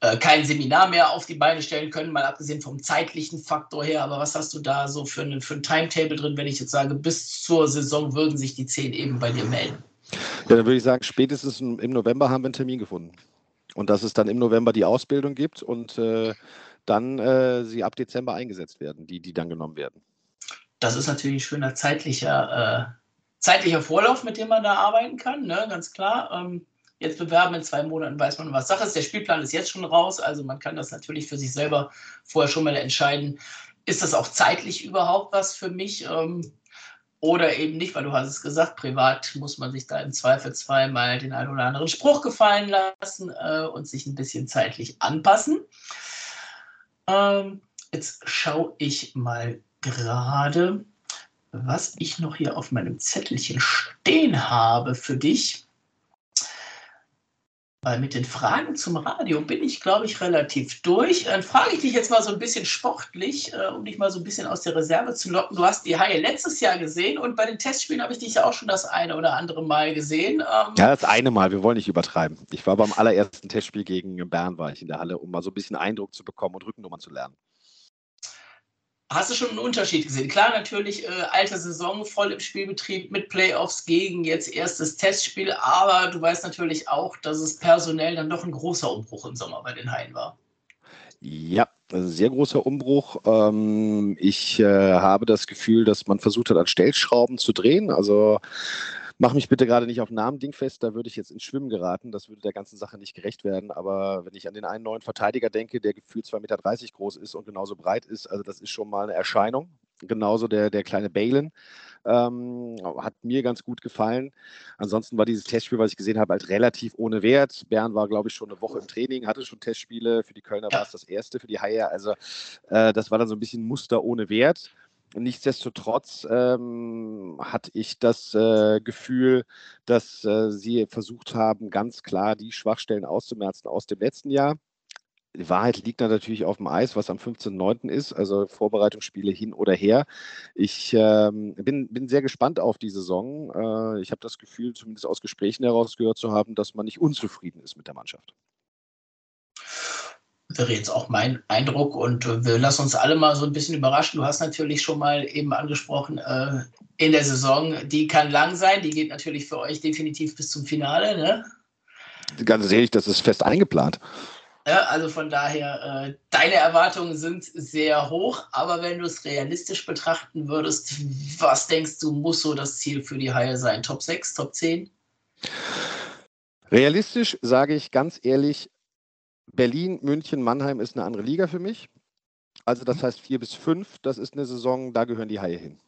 A: äh, kein Seminar mehr auf die Beine stellen können, mal abgesehen vom zeitlichen Faktor her. Aber was hast du da so für, einen, für ein Timetable drin, wenn ich jetzt sage, bis zur Saison würden sich die zehn eben bei dir melden?
C: Ja, dann würde ich sagen, spätestens im November haben wir einen Termin gefunden. Und dass es dann im November die Ausbildung gibt und äh, dann äh, sie ab Dezember eingesetzt werden, die, die dann genommen werden.
A: Das ist natürlich ein schöner zeitlicher, äh, zeitlicher Vorlauf, mit dem man da arbeiten kann, ne? ganz klar. Ähm, jetzt bewerben, in zwei Monaten weiß man, was Sache ist. Der Spielplan ist jetzt schon raus, also man kann das natürlich für sich selber vorher schon mal entscheiden. Ist das auch zeitlich überhaupt was für mich? Ähm, oder eben nicht, weil du hast es gesagt, privat muss man sich da im Zweifel zweimal den einen oder anderen Spruch gefallen lassen äh, und sich ein bisschen zeitlich anpassen. Ähm, jetzt schaue ich mal gerade, was ich noch hier auf meinem Zettelchen stehen habe für dich. Weil mit den Fragen zum Radio bin ich, glaube ich, relativ durch. Dann frage ich dich jetzt mal so ein bisschen sportlich, äh, um dich mal so ein bisschen aus der Reserve zu locken. Du hast die Haie letztes Jahr gesehen und bei den Testspielen habe ich dich ja auch schon das eine oder andere Mal gesehen.
C: Ähm ja, das eine Mal. Wir wollen nicht übertreiben. Ich war beim allerersten Testspiel gegen Bern, war ich in der Halle, um mal so ein bisschen Eindruck zu bekommen und Rückennummern zu lernen.
A: Hast du schon einen Unterschied gesehen? Klar, natürlich äh, alte Saison, voll im Spielbetrieb mit Playoffs gegen jetzt erstes Testspiel, aber du weißt natürlich auch, dass es personell dann doch ein großer Umbruch im Sommer bei den Haien war.
C: Ja, ein sehr großer Umbruch. Ähm, ich äh, habe das Gefühl, dass man versucht hat, an Stellschrauben zu drehen. Also Mach mich bitte gerade nicht auf Namen dingfest, da würde ich jetzt ins Schwimmen geraten. Das würde der ganzen Sache nicht gerecht werden. Aber wenn ich an den einen neuen Verteidiger denke, der gefühlt 2,30 Meter groß ist und genauso breit ist, also das ist schon mal eine Erscheinung. Genauso der, der kleine Balen. Ähm, hat mir ganz gut gefallen. Ansonsten war dieses Testspiel, was ich gesehen habe, halt relativ ohne Wert. Bern war, glaube ich, schon eine Woche im Training, hatte schon Testspiele. Für die Kölner war es das erste, für die Haie. Also äh, das war dann so ein bisschen Muster ohne Wert. Nichtsdestotrotz ähm, hatte ich das äh, Gefühl, dass äh, sie versucht haben, ganz klar die Schwachstellen auszumerzen aus dem letzten Jahr. Die Wahrheit liegt dann natürlich auf dem Eis, was am 15.09. ist, also Vorbereitungsspiele hin oder her. Ich ähm, bin, bin sehr gespannt auf die Saison. Äh, ich habe das Gefühl, zumindest aus Gesprächen herausgehört zu haben, dass man nicht unzufrieden ist mit der Mannschaft
A: wäre jetzt auch mein Eindruck und äh, wir lassen uns alle mal so ein bisschen überraschen. Du hast natürlich schon mal eben angesprochen, äh, in der Saison, die kann lang sein, die geht natürlich für euch definitiv bis zum Finale. Ne?
C: Ganz ehrlich, das ist fest eingeplant.
A: Ja, also von daher, äh, deine Erwartungen sind sehr hoch, aber wenn du es realistisch betrachten würdest, was denkst du, muss so das Ziel für die Haie sein? Top 6, Top 10?
C: Realistisch sage ich ganz ehrlich, Berlin, München, Mannheim ist eine andere Liga für mich. Also das heißt vier bis fünf, das ist eine Saison, da gehören die Haie hin.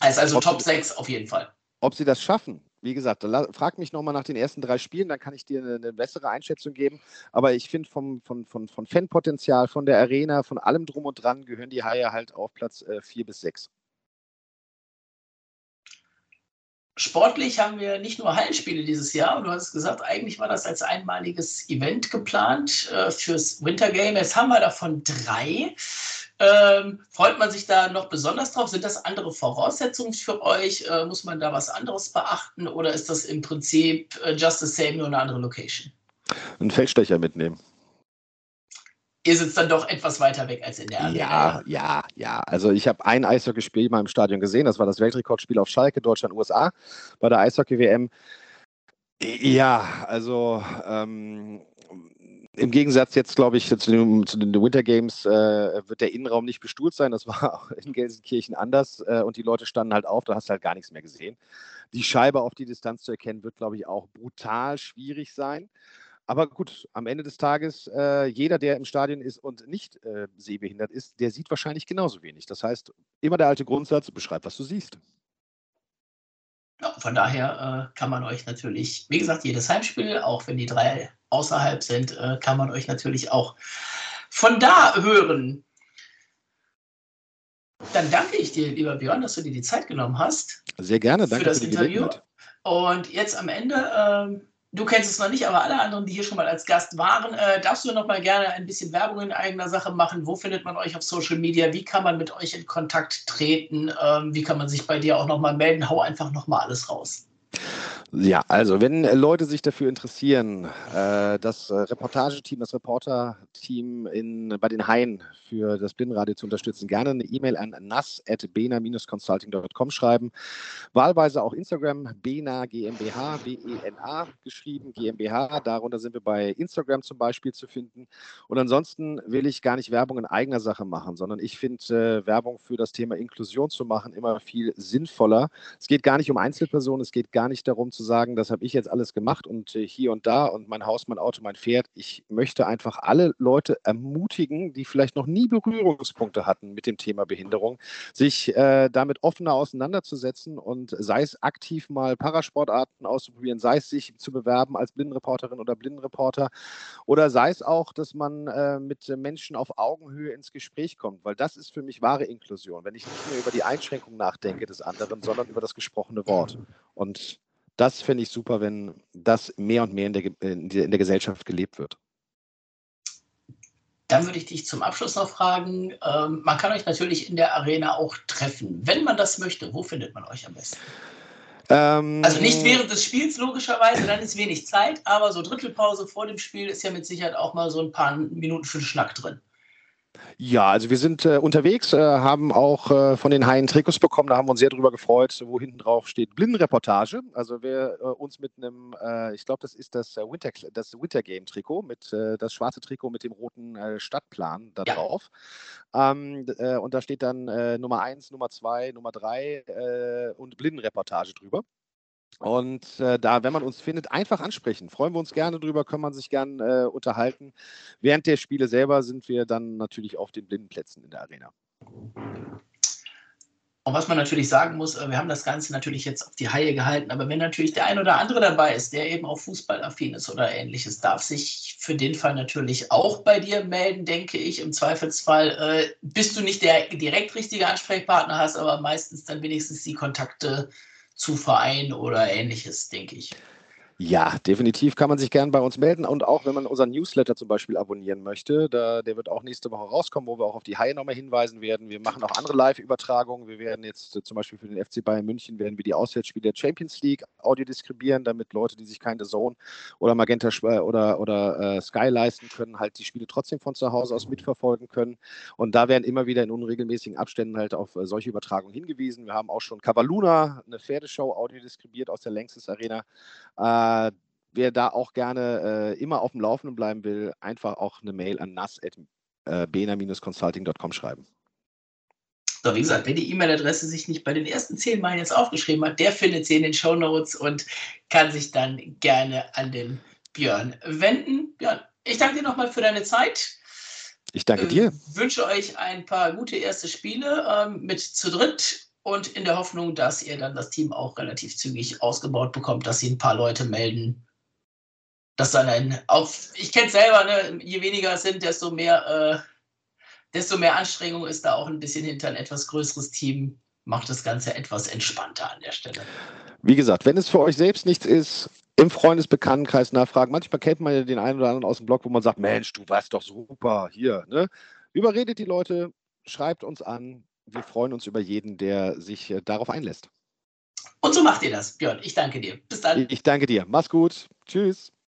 A: Also, also Top 6 auf jeden Fall.
C: Ob sie das schaffen, wie gesagt, frag mich nochmal nach den ersten drei Spielen, dann kann ich dir eine, eine bessere Einschätzung geben. Aber ich finde, vom, von, von, von Fanpotenzial, von der Arena, von allem drum und dran gehören die Haie halt auf Platz äh, vier bis sechs.
A: Sportlich haben wir nicht nur Hallenspiele dieses Jahr, du hast gesagt, eigentlich war das als einmaliges Event geplant äh, fürs Wintergame. Jetzt haben wir davon drei. Ähm, freut man sich da noch besonders drauf? Sind das andere Voraussetzungen für euch? Äh, muss man da was anderes beachten oder ist das im Prinzip äh, just the same, nur eine andere Location?
C: Einen Feldstecher mitnehmen.
A: Ihr sitzt dann doch etwas weiter weg als in der Arena.
C: Ja, ja, ja. Also ich habe ein Eishockeyspiel mal im Stadion gesehen. Das war das Weltrekordspiel auf Schalke, Deutschland, USA bei der Eishockey-WM. Ja, also ähm, im Gegensatz jetzt, glaube ich, zu den, zu den Winter Games äh, wird der Innenraum nicht bestuhlt sein. Das *laughs* war auch in Gelsenkirchen anders äh, und die Leute standen halt auf, da hast du halt gar nichts mehr gesehen. Die Scheibe auf die Distanz zu erkennen, wird, glaube ich, auch brutal schwierig sein. Aber gut, am Ende des Tages, äh, jeder, der im Stadion ist und nicht äh, sehbehindert ist, der sieht wahrscheinlich genauso wenig. Das heißt, immer der alte Grundsatz, beschreib, was du siehst.
A: Ja, von daher äh, kann man euch natürlich, wie gesagt, jedes Heimspiel, auch wenn die drei außerhalb sind, äh, kann man euch natürlich auch von da hören. Dann danke ich dir, lieber Björn, dass du dir die Zeit genommen hast.
C: Sehr gerne, danke
A: für das für Interview. Und jetzt am Ende, äh, du kennst es noch nicht, aber alle anderen, die hier schon mal als Gast waren, äh, darfst du noch mal gerne ein bisschen Werbung in eigener Sache machen? Wo findet man euch auf Social Media? Wie kann man mit euch in Kontakt treten? Ähm, wie kann man sich bei dir auch noch mal melden? Hau einfach noch mal alles raus.
C: Ja, also wenn Leute sich dafür interessieren, äh, das Reportageteam, das Reporter-Team bei den Haien für das Blindenradio zu unterstützen, gerne eine E-Mail an nas.bena-consulting.com schreiben. Wahlweise auch Instagram, Bena GmbH, B-E-N-A geschrieben, GmbH. Darunter sind wir bei Instagram zum Beispiel zu finden. Und ansonsten will ich gar nicht Werbung in eigener Sache machen, sondern ich finde äh, Werbung für das Thema Inklusion zu machen immer viel sinnvoller. Es geht gar nicht um Einzelpersonen, es geht gar nicht darum zu sagen, das habe ich jetzt alles gemacht und äh, hier und da und mein Haus, mein Auto, mein Pferd. Ich möchte einfach alle Leute ermutigen, die vielleicht noch nie Berührungspunkte hatten mit dem Thema Behinderung, sich äh, damit offener auseinanderzusetzen und sei es aktiv mal Parasportarten auszuprobieren, sei es sich zu bewerben als Blindenreporterin oder Blindenreporter oder sei es auch, dass man äh, mit Menschen auf Augenhöhe ins Gespräch kommt, weil das ist für mich wahre Inklusion, wenn ich nicht mehr über die Einschränkung nachdenke des anderen, sondern über das gesprochene Wort. Und das finde ich super, wenn das mehr und mehr in der, in der Gesellschaft gelebt wird.
A: Dann würde ich dich zum Abschluss noch fragen, ähm, man kann euch natürlich in der Arena auch treffen. Wenn man das möchte, wo findet man euch am besten? Ähm, also nicht während des Spiels logischerweise, dann ist wenig Zeit, aber so Drittelpause vor dem Spiel ist ja mit Sicherheit auch mal so ein paar Minuten für den Schnack drin.
C: Ja, also wir sind äh, unterwegs, äh, haben auch äh, von den Haien Trikots bekommen, da haben wir uns sehr drüber gefreut, wo hinten drauf steht Blindenreportage. Also wer äh, uns mit einem, äh, ich glaube, das ist das äh, Winter, das Winter Game Trikot, mit das schwarze Trikot mit dem roten Stadtplan da ja. drauf. Ähm, und da steht dann Nummer 1, Nummer 2, Nummer 3 und Blindenreportage drüber. Und äh, da, wenn man uns findet, einfach ansprechen. Freuen wir uns gerne drüber, kann man sich gerne äh, unterhalten. Während der Spiele selber sind wir dann natürlich auf den Blindenplätzen in der Arena.
A: Und was man natürlich sagen muss, äh, wir haben das Ganze natürlich jetzt auf die Haie gehalten, aber wenn natürlich der ein oder andere dabei ist, der eben auch fußballaffin ist oder ähnliches, darf sich für den Fall natürlich auch bei dir melden, denke ich. Im Zweifelsfall äh, bist du nicht der direkt richtige Ansprechpartner, hast aber meistens dann wenigstens die Kontakte zu Vereinen oder ähnliches, denke ich.
C: Ja, definitiv kann man sich gerne bei uns melden und auch wenn man unseren Newsletter zum Beispiel abonnieren möchte, da, der wird auch nächste Woche rauskommen, wo wir auch auf die Haie nochmal hinweisen werden. Wir machen auch andere Live-Übertragungen. Wir werden jetzt äh, zum Beispiel für den FC Bayern München werden wir die Auswärtsspiele der Champions League Audio diskribieren, damit Leute, die sich keine Zone oder Magenta äh, oder, oder äh, Sky leisten können, halt die Spiele trotzdem von zu Hause aus mitverfolgen können. Und da werden immer wieder in unregelmäßigen Abständen halt auf äh, solche Übertragungen hingewiesen. Wir haben auch schon Cavaluna, eine Pferdeshow, Audio diskribiert aus der Längstes Arena. Äh, äh, wer da auch gerne äh, immer auf dem Laufenden bleiben will, einfach auch eine Mail an nas.bena-consulting.com schreiben.
A: So, wie gesagt, wer die E-Mail-Adresse sich nicht bei den ersten zehn Malen jetzt aufgeschrieben hat, der findet sie in den Show Notes und kann sich dann gerne an den Björn wenden. Björn, ich danke dir nochmal für deine Zeit.
C: Ich danke dir. Ich
A: äh, wünsche euch ein paar gute erste Spiele ähm, mit zu dritt und in der Hoffnung, dass ihr dann das Team auch relativ zügig ausgebaut bekommt, dass sie ein paar Leute melden. Dass dann ein, auf, ich kenne es selber, ne, je weniger es sind, desto mehr, äh, desto mehr Anstrengung ist da auch ein bisschen hinter ein etwas größeres Team, macht das Ganze etwas entspannter an der Stelle.
C: Wie gesagt, wenn es für euch selbst nichts ist, im Freundesbekanntenkreis nachfragen. Manchmal kennt man ja den einen oder anderen aus dem Blog, wo man sagt, Mensch, du warst doch super hier. Ne? Überredet die Leute, schreibt uns an, wir freuen uns über jeden, der sich äh, darauf einlässt.
A: Und so macht ihr das, Björn. Ich danke dir. Bis dann.
C: Ich danke dir. Mach's gut. Tschüss.